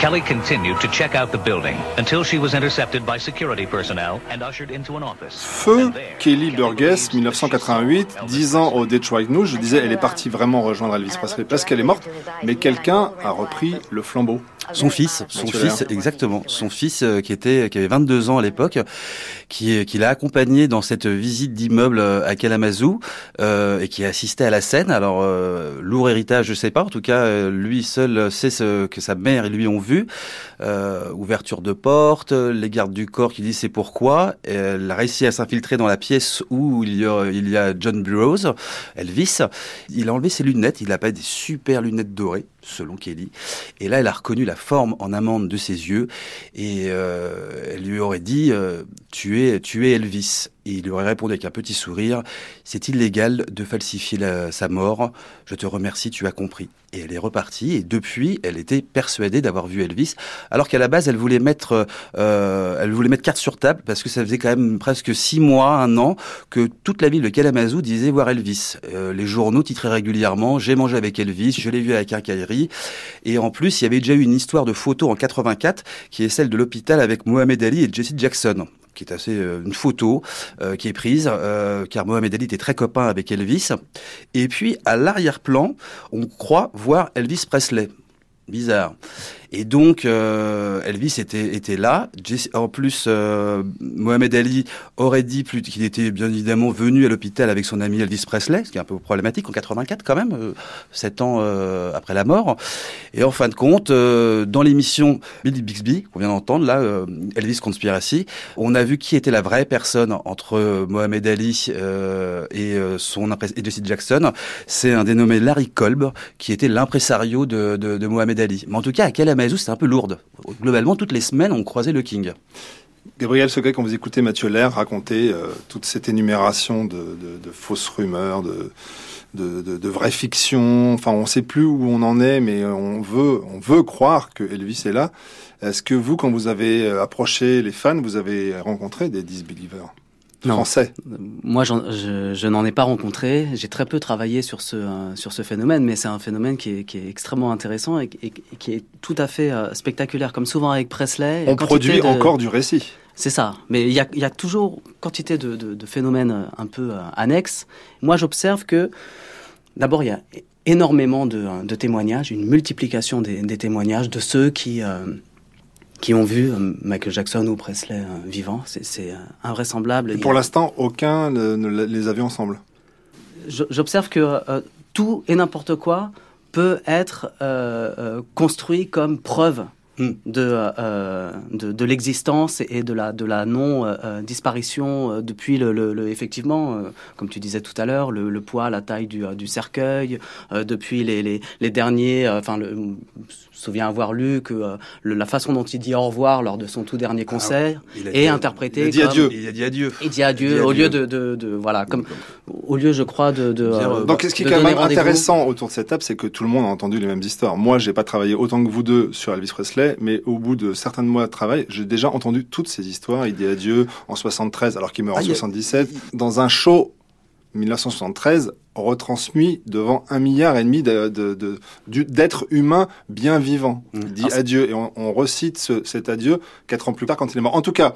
Kelly continued to check out the building until she was intercepted by security personnel and ushered into an office. Feu Kelly Burgess, 1988, 10 ans au Detroit News. Je disais, elle est partie vraiment rejoindre Elvis Presley parce qu'elle est morte, mais quelqu'un a repris le flambeau. Son fils, son fils, exactement, son fils euh, qui était, qui avait 22 ans à l'époque, qui, qui l'a accompagné dans cette visite d'immeuble euh, à Kalamazoo euh, et qui a assisté à la scène. Alors euh, lourd héritage, je sais pas. En tout cas, euh, lui seul sait ce que sa mère et lui ont vu. Euh, ouverture de porte, les gardes du corps qui disent c'est pourquoi. Elle a à s'infiltrer dans la pièce où il y a, il y a John Burroughs, Elvis. Il a enlevé ses lunettes. Il a pas des super lunettes dorées selon Kelly. Et là, elle a reconnu la forme en amande de ses yeux et euh, elle lui aurait dit euh, tu es tu es Elvis. Et il lui aurait répondu avec un petit sourire c'est illégal de falsifier sa mort. Je te remercie, tu as compris. Et elle est repartie. Et depuis, elle était persuadée d'avoir vu Elvis, alors qu'à la base, elle voulait mettre euh, elle voulait mettre carte sur table parce que ça faisait quand même presque six mois, un an que toute la ville de Kalamazoo disait voir Elvis. Les journaux titraient régulièrement j'ai mangé avec Elvis, je l'ai vu à la Et en plus, il y avait déjà eu une histoire de photo en 84 qui est celle de l'hôpital avec Mohamed Ali et Jesse Jackson qui est assez euh, une photo euh, qui est prise euh, car Mohamed Ali était très copain avec Elvis. Et puis à l'arrière-plan on croit voir Elvis Presley. Bizarre et donc euh, Elvis était était là. En plus, euh, Mohamed Ali aurait dit qu'il était bien évidemment venu à l'hôpital avec son ami Elvis Presley, ce qui est un peu problématique en 84 quand même, euh, sept ans euh, après la mort. Et en fin de compte, euh, dans l'émission Billy Bixby qu'on vient d'entendre là, euh, Elvis Conspiracy, on a vu qui était la vraie personne entre Mohamed Ali et son et Jesse Jackson. C'est un dénommé Larry Kolb qui était l'impresario de, de, de Mohamed Ali. Mais en tout cas, à quel Kalamazoo, c'était un peu lourde. Globalement, toutes les semaines, on croisait le King. Gabriel Secret, quand vous écoutez Mathieu Lair raconter euh, toute cette énumération de, fausses rumeurs, de, vraies fictions, enfin on ne sait plus où on en est, mais on veut, on veut croire que Elvis est là. Est-ce que vous, quand vous avez approché les fans, vous avez rencontré des disbelievers? Non. français Moi, je, je n'en ai pas rencontré. J'ai très peu travaillé sur ce, euh, sur ce phénomène, mais c'est un phénomène qui est, qui est, extrêmement intéressant et, et, qui est tout à fait euh, spectaculaire. Comme souvent avec Presley. On produit de... encore du récit. C'est ça. Mais il y a, y a, toujours quantité de, de, de, phénomènes un peu euh, annexes. Moi, j'observe que, d'abord, il y a énormément de, de, témoignages, une multiplication des, des témoignages de ceux qui qui ont vu euh, Michael Jackson ou Presley euh, vivant. C'est euh, invraisemblable. Et pour l'instant, aucun ne, les a vus ensemble. J'observe que euh, tout et n'importe quoi peut être euh, construit comme preuve de, euh, de, de l'existence et de la, de la non-disparition depuis le, le, le effectivement, comme tu disais tout à l'heure, le, le, poids, la taille du, du cercueil, depuis les, les, les derniers, enfin, souviens avoir lu que le, la façon dont il dit au revoir lors de son tout dernier concert ah, est interprété il a dit comme, adieu. Il a dit adieu. Il dit adieu, il dit au lieu de, de, de, voilà, comme au lieu, je crois, de. de euh, Donc, ce qui est quand même intéressant autour de cette table, c'est que tout le monde a entendu les mêmes histoires. Moi, j'ai pas travaillé autant que vous deux sur Elvis Presley, mais au bout de certains mois de travail, j'ai déjà entendu toutes ces histoires. Il dit adieu en 73, alors qu'il meurt ah, en 77, a... dans un show 1973 retransmis devant un milliard et demi d'êtres de, de, de, humains bien vivants. Mmh. Il dit ah, adieu et on, on recite ce, cet adieu quatre ans plus tard quand il est mort. En tout cas,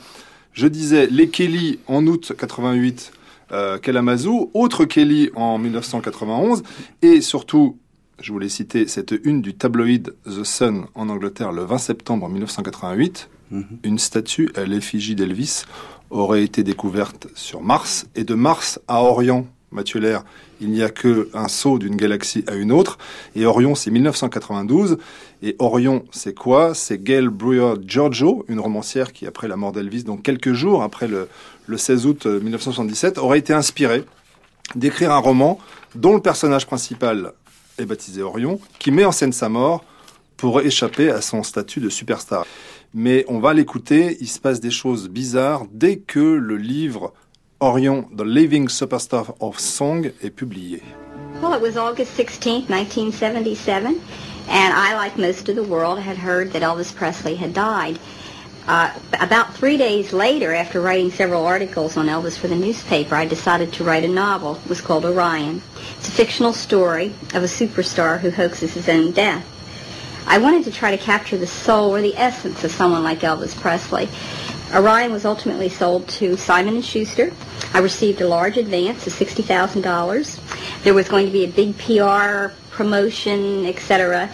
je disais les Kelly en août 88 euh, Kalamazoo, autre Kelly en 1991, et surtout, je voulais citer cette une du tabloïd The Sun en Angleterre le 20 septembre 1988, mm -hmm. une statue à l'effigie d'Elvis aurait été découverte sur Mars, et de Mars à Orient, Mathieu Lair, il n'y a qu'un saut d'une galaxie à une autre. Et Orion, c'est 1992. Et Orion, c'est quoi? C'est Gail Brewer Giorgio, une romancière qui, après la mort d'Elvis, donc quelques jours après le, le 16 août 1977, aurait été inspiré d'écrire un roman dont le personnage principal est baptisé Orion, qui met en scène sa mort pour échapper à son statut de superstar. Mais on va l'écouter, il se passe des choses bizarres dès que le livre Orion, The Living Superstar of Song est publié. Well, it was August 16, 1977, and I, like most of the world, had heard that Elvis Presley had died. Uh, about three days later, after writing several articles on Elvis for the newspaper, I decided to write a novel. It was called Orion. It's a fictional story of a superstar who hoaxes his own death. I wanted to try to capture the soul or the essence of someone like Elvis Presley. Orion was ultimately sold to Simon & Schuster. I received a large advance of $60,000. There was going to be a big PR promotion, etc.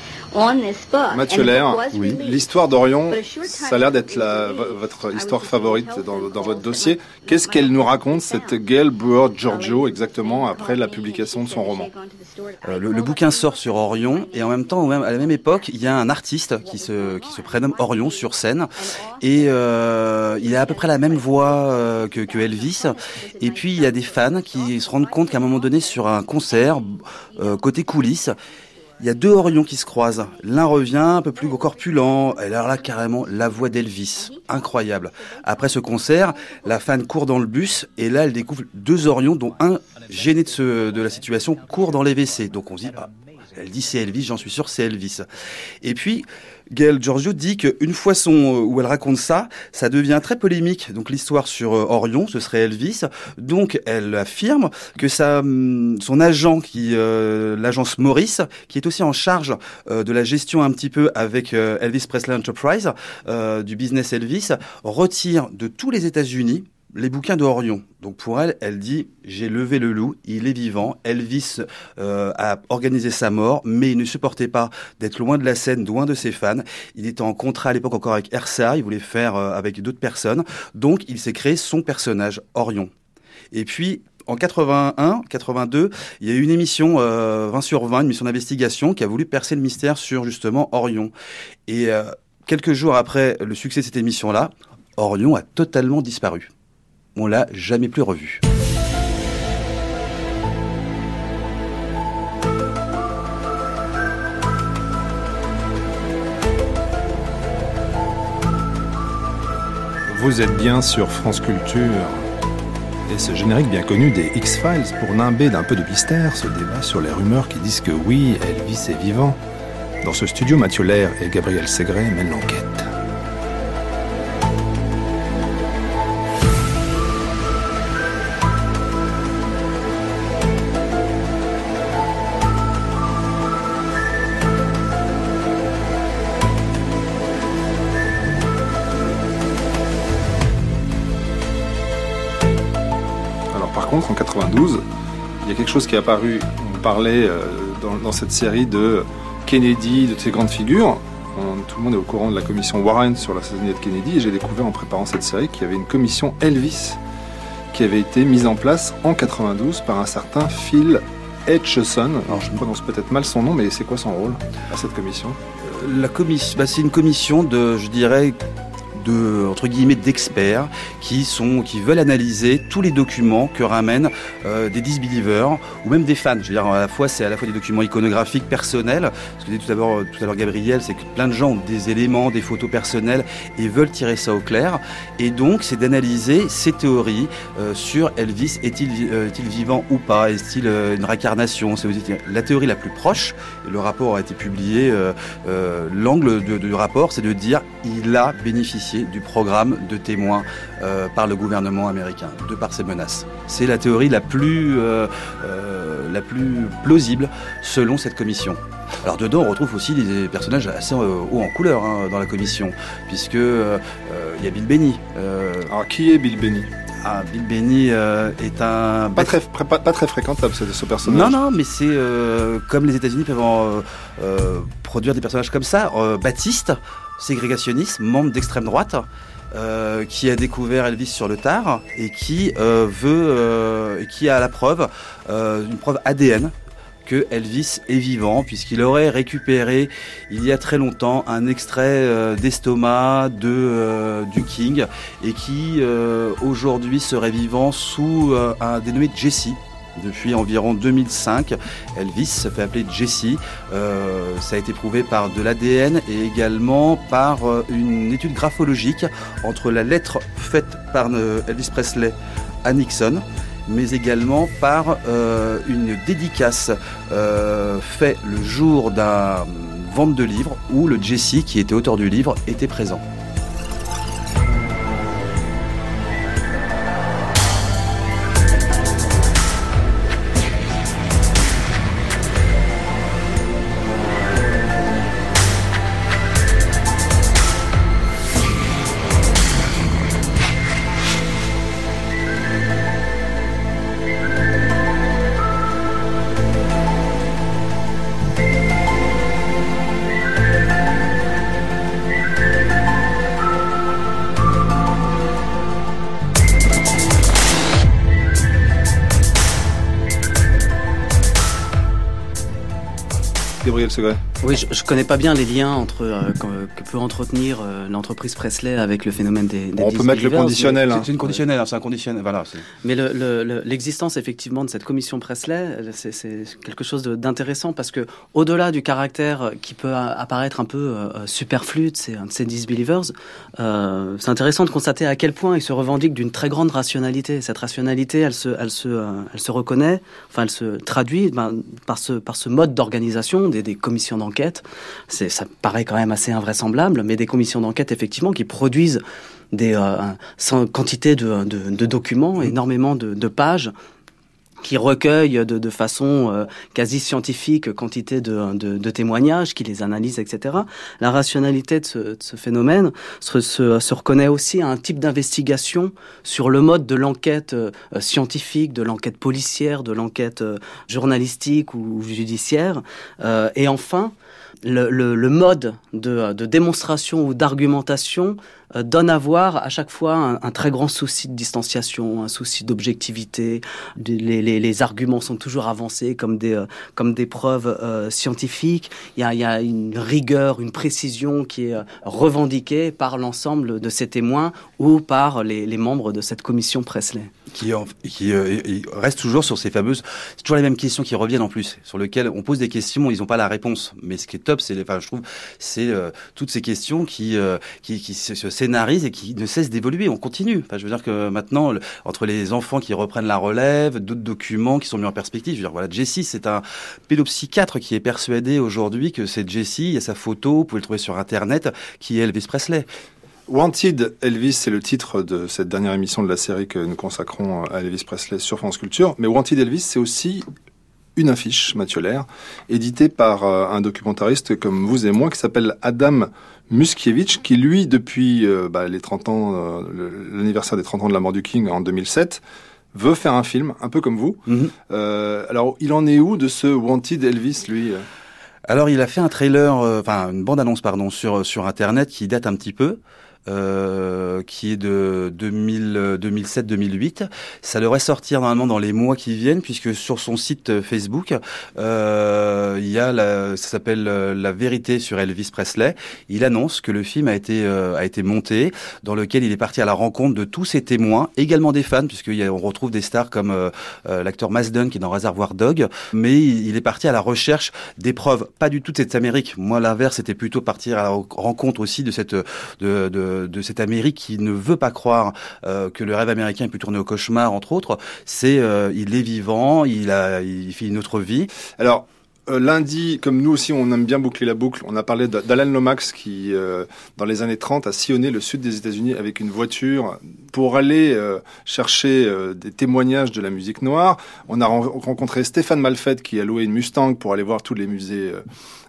Mathieu Lair, oui. l'histoire d'Orion, ça a l'air d'être votre histoire favorite dans, dans votre dossier. Qu'est-ce qu'elle nous raconte, cette Gail Brewer Giorgio, exactement après la publication de son roman euh, le, le, bouquin sort sur Orion et en même temps, même, à la même époque, il y a un artiste qui se, qui se prénomme Orion sur scène et euh, il a à peu près la même voix euh, que, que, Elvis. Et puis il y a des fans qui se rendent compte qu'à un moment donné sur un concert, euh, côté coulisses, il y a deux Orions qui se croisent. L'un revient un peu plus corpulent. Et alors là, carrément, la voix d'Elvis. Incroyable. Après ce concert, la fan court dans le bus et là, elle découvre deux Orions, dont un, gêné de, ce, de la situation, court dans les WC. Donc on dit, ah, elle dit c'est Elvis, j'en suis sûr, c'est Elvis. Et puis, Gail Giorgio dit qu'une fois son, euh, où elle raconte ça, ça devient très polémique. Donc l'histoire sur euh, Orion, ce serait Elvis. Donc elle affirme que sa, hum, son agent, qui euh, l'agence Maurice, qui est aussi en charge de la gestion un petit peu avec Elvis Presley Enterprise, du business Elvis, retire de tous les États-Unis les bouquins d'Orion. Donc pour elle, elle dit j'ai levé le loup, il est vivant. Elvis euh, a organisé sa mort, mais il ne supportait pas d'être loin de la scène, loin de ses fans. Il était en contrat à l'époque encore avec RCA, il voulait faire euh, avec d'autres personnes. Donc il s'est créé son personnage Orion. Et puis en 81, 82, il y a eu une émission 20 euh, sur 20, une mission d'investigation qui a voulu percer le mystère sur justement Orion. Et quelques jours après le succès de cette émission-là, Orion a totalement disparu on l'a jamais plus revu. Vous êtes bien sur France Culture. Et ce générique bien connu des X-Files pour nimber d'un peu de mystère ce débat sur les rumeurs qui disent que oui, Elvis est vivant. Dans ce studio, Mathieu Lair et Gabriel Segret mènent l'enquête. En 92, il y a quelque chose qui est apparu. On parlait euh, dans, cette série de Kennedy, de ces grandes figures. tout le monde est au courant de la commission Warren sur l'assassinat de Kennedy. Et j'ai découvert en préparant cette série qu'il y avait une commission Elvis qui avait été mise en place en 92 par un certain Phil Etcheson. Alors je prononce peut-être mal son nom, mais c'est quoi son rôle à cette commission? La commission, bah, c'est une commission de, je dirais, entre guillemets d'experts qui sont qui veulent analyser tous les documents que ramènent euh, des disbelievers ou même des fans. Je veux dire à la fois c'est à la fois des documents iconographiques personnels. Ce que dit tout à l'heure tout à l'heure Gabriel, c'est que plein de gens ont des éléments, des photos personnelles et veulent tirer ça au clair. Et donc c'est d'analyser ces théories euh, sur Elvis est-il euh, est-il vivant ou pas, est-il une réincarnation? C'est la théorie la plus proche. Le rapport a été publié. L'angle du rapport, c'est de dire il a bénéficié du programme de témoins euh, par le gouvernement américain, de par ces menaces. C'est la théorie la plus, euh, euh, la plus plausible selon cette commission. Alors dedans, on retrouve aussi des personnages assez hauts en couleur hein, dans la commission, puisque il y a Bill Benny. Alors qui est Bill Benny? Ah, Bill Benny est un pas très pas, très fréquentable ce, ce, personnage. Non non, mais c'est comme les États-Unis peuvent produire des personnages comme ça. Baptiste, ségrégationniste, membre d'extrême droite, euh, qui a découvert Elvis sur le tard et qui euh, euh, a la preuve, une preuve ADN que Elvis est vivant, puisqu'il aurait récupéré il y a très longtemps un extrait d'estomac de du King et qui aujourd'hui serait vivant sous un dénommé Jesse depuis environ 2005. Elvis se fait appeler Jesse. Euh, ça a été prouvé par de l'ADN et également par une étude graphologique entre la lettre faite par Elvis Presley à Nixon mais également par euh, une dédicace euh, faite le jour d'un vente de livre où le Jesse, qui était auteur du livre, était présent. Oui, je, je connais pas bien les liens entre euh, que, peut entretenir euh, l'entreprise Presley avec le phénomène des. des on peut mettre le conditionnel. Hein. C'est une conditionnelle, hein, c'est un conditionnel. Voilà. Mais l'existence le, effectivement de cette commission Presley, c'est quelque chose d'intéressant parce que au-delà du caractère qui peut apparaître un peu euh, superflu de ces, de ces disbelievers, euh, c'est intéressant de constater à quel point ils se revendiquent d'une très grande rationalité. Cette rationalité, elle se, elle se, elle se reconnaît, enfin, elle se traduit ben, par ce, par ce mode d'organisation des, des commissions d'enquête enquête. Ça paraît quand même assez invraisemblable, mais des commissions d'enquête, effectivement, qui produisent des euh, quantités de, de, documents, mmh. énormément de, de pages qui recueille de, de façon euh, quasi scientifique quantité de, de, de, témoignages, qui les analyse, etc. La rationalité de ce, de ce phénomène se, se, se, reconnaît aussi à un type d'investigation sur le mode de l'enquête euh, scientifique, de l'enquête policière, de l'enquête euh, journalistique ou, judiciaire. et enfin, le, le, le mode de, de démonstration ou d'argumentation euh, donne à voir à chaque fois un, très grand souci de distanciation, un souci d'objectivité. Les, arguments sont toujours avancés comme des, euh, comme des preuves euh, scientifiques. Il y, a, une rigueur, une précision qui est revendiquée par l'ensemble de ces témoins ou par les, membres de cette commission Presley. Qui, reste toujours sur ces fameuses... C'est toujours les mêmes questions qui reviennent en plus, sur lesquelles on pose des questions, ils n'ont pas la réponse. Mais ce qui est top, c'est, enfin, je trouve, c'est toutes ces questions qui, qui, qui se scénarise et qui ne cesse d'évoluer. On continue. Je veux dire que maintenant, entre les enfants qui reprennent la relève, d'autres documents qui sont mis en perspective, je veux dire, voilà, Jesse, c'est un pédopsychiatre qui est persuadé aujourd'hui que c'est Jesse, il y a sa photo, vous pouvez le trouver sur Internet, qui est Elvis Presley. Wanted Elvis, c'est le titre de cette dernière émission de la série que nous consacrons à Elvis Presley sur France Culture. Mais Wanted Elvis, c'est aussi une affiche, Mathieu Lair, éditée par euh, un documentariste comme vous et moi qui s'appelle Adam Muskiewicz, qui lui, depuis euh, bah, les 30 ans, euh, l'anniversaire des 30 ans de la mort du King en 2007, veut faire un film, un peu comme vous. Mm -hmm. euh, alors, il en est où de ce Wanted Elvis, lui Alors, il a fait un trailer, enfin une bande-annonce, pardon, sur sur Internet qui date un petit peu. Euh, qui est de 2007-2008. Ça devrait sortir normalement dans les mois qui viennent, puisque sur son site Facebook, euh, il y a la, ça s'appelle euh, La vérité sur Elvis Presley. Il annonce que le film a été euh, a été monté, dans lequel il est parti à la rencontre de tous ses témoins, également des fans, puisqu'on retrouve des stars comme euh, euh l'acteur Masden qui est dans Reservoir Dog, mais il, il, est parti à la recherche des preuves, pas du tout de cette Amérique. Moi, l'inverse, c'était plutôt partir à la rencontre aussi de cette de, de de, cette Amérique qui ne veut pas croire euh, que le rêve américain peut tourner au cauchemar, entre autres. C'est euh, il est vivant, il a, il fait une autre vie. Alors. Euh, lundi, comme nous aussi, on aime bien boucler la boucle. On a parlé d'Alan Lomax qui, euh, dans les années 30, a sillonné le sud des États-Unis avec une voiture pour aller euh, chercher des témoignages de la musique noire. On a rencontré Stéphane Malfette qui a loué une Mustang pour aller voir tous les musées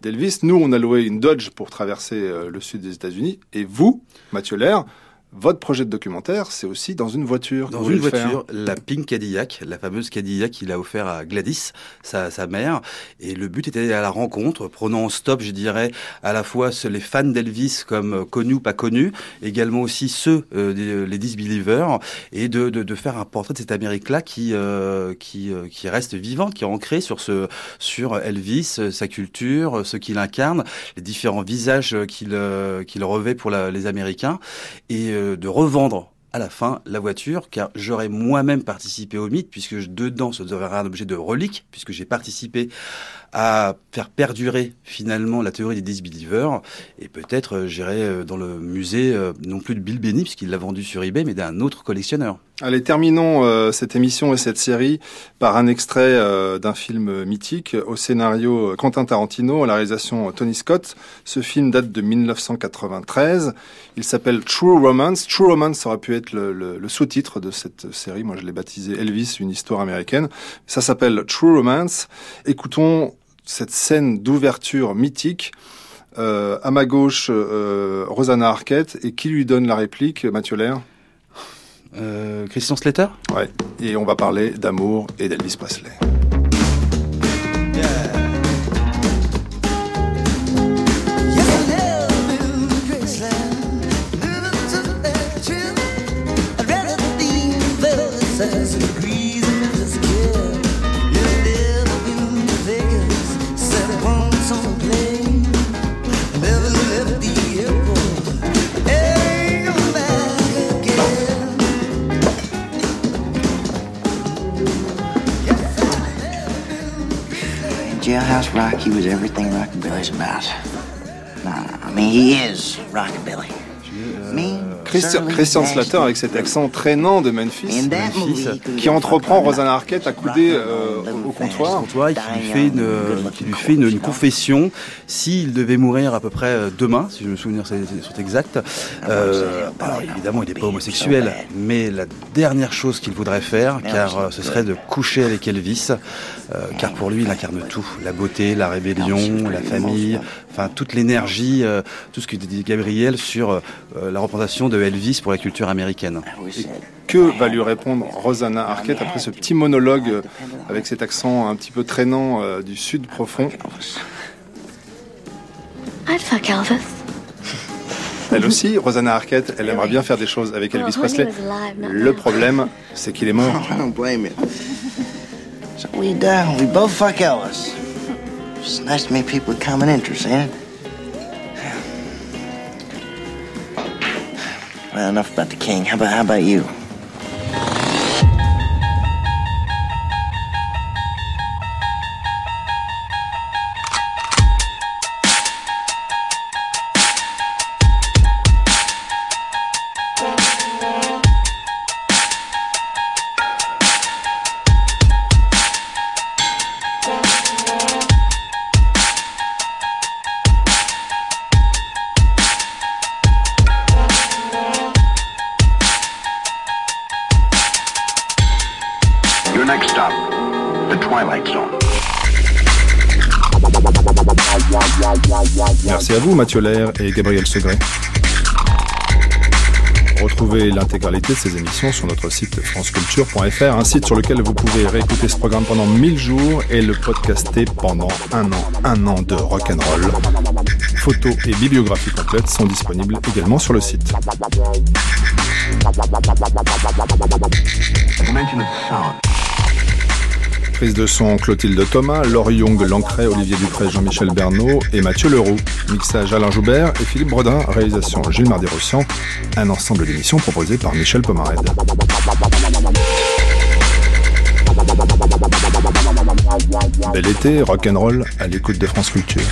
d'Elvis. Nous, on a loué une Dodge pour traverser le sud des États-Unis. Et vous, Mathieu Lair, votre projet de documentaire, c'est aussi dans une voiture. Dans une voiture, la Pink Cadillac, la fameuse Cadillac qu'il a offert à Gladys, sa, sa, mère. Et le but était à la rencontre, prenant en stop, je dirais, à la fois les fans d'Elvis comme euh, connus ou pas connus, également aussi ceux euh, des, les disbelievers, et de, de, de, faire un portrait de cette Amérique-là qui, euh, qui, euh, qui reste vivante, qui est ancrée sur, ce, sur Elvis, sa culture, ce qu'il incarne, les différents visages qu'il qu'il revêt pour la, les Américains. Et de revendre à la fin la voiture, car j'aurais moi-même participé au mythe, puisque dedans, ça devrait un objet de relique, puisque j'ai participé à faire perdurer finalement la théorie des disbelievers, et peut-être j'irai dans le musée, non plus de Bill Benny, puisqu'il l'a vendu sur eBay, mais d'un autre collectionneur. Allez, terminons euh, cette émission et cette série par un extrait euh, d'un film mythique au scénario Quentin Tarantino, à la réalisation Tony Scott. Ce film date de 1993. Il s'appelle True Romance. True Romance aurait pu être le, le, le sous-titre de cette série. Moi, je l'ai baptisé Elvis, une histoire américaine. Ça s'appelle True Romance. Écoutons cette scène d'ouverture mythique. Euh, à ma gauche, Rosanna Arquette. Et qui lui donne la réplique, Mathieu Lair? Euh, Christian Slater? Ouais. Et on va parler d'amour et d'Elvis Presley. Jailhouse Rock, he was everything rockabilly's about. No, no, I mean, he is rockabilly. Me, Christian, Christian Slater avec cet accent traînant de Memphis, Memphis qui entreprend Rosanna Arquette à couder euh, au comptoir. comptoir qui lui fait une, qui lui fait une, une confession. S'il devait mourir à peu près demain, si je me souviens sont exact. Euh, alors évidemment, il n'est pas homosexuel, mais la dernière chose qu'il voudrait faire, car ce serait de coucher avec Elvis, euh, car pour lui, il incarne tout. La beauté, la rébellion, la famille, enfin toute l'énergie, euh, tout ce que dit Gabriel sur euh, la représentation de Elvis pour la culture américaine. Et que va lui répondre Rosanna Arquette après ce petit monologue avec cet accent un petit peu traînant euh, du sud profond? I'd fuck Elvis. Elle aussi, Rosanna Arquette, elle aimerait bien faire des choses avec Elvis Presley. Le problème, c'est qu'il est mort. I don't blame you. So we uh, we both fuck Elvis. It's nice to meet people with common interests, ain't it? Enough about the king. How about how about you? Et Gabriel Segret. Retrouvez l'intégralité de ces émissions sur notre site franceculture.fr, un site sur lequel vous pouvez réécouter ce programme pendant 1000 jours et le podcaster pendant un an, un an de rock'n'roll. Photos et bibliographies complètes sont disponibles également sur le site. Prise de son Clotilde Thomas, Laurie Young Lancret, Olivier Dupré, Jean-Michel Bernot et Mathieu Leroux. Mixage Alain Joubert et Philippe Bredin. Réalisation Gilles Mardi-Rossian. Un ensemble d'émissions proposé par Michel Pomared. Bel été, rock'n'roll à l'écoute de France Culture.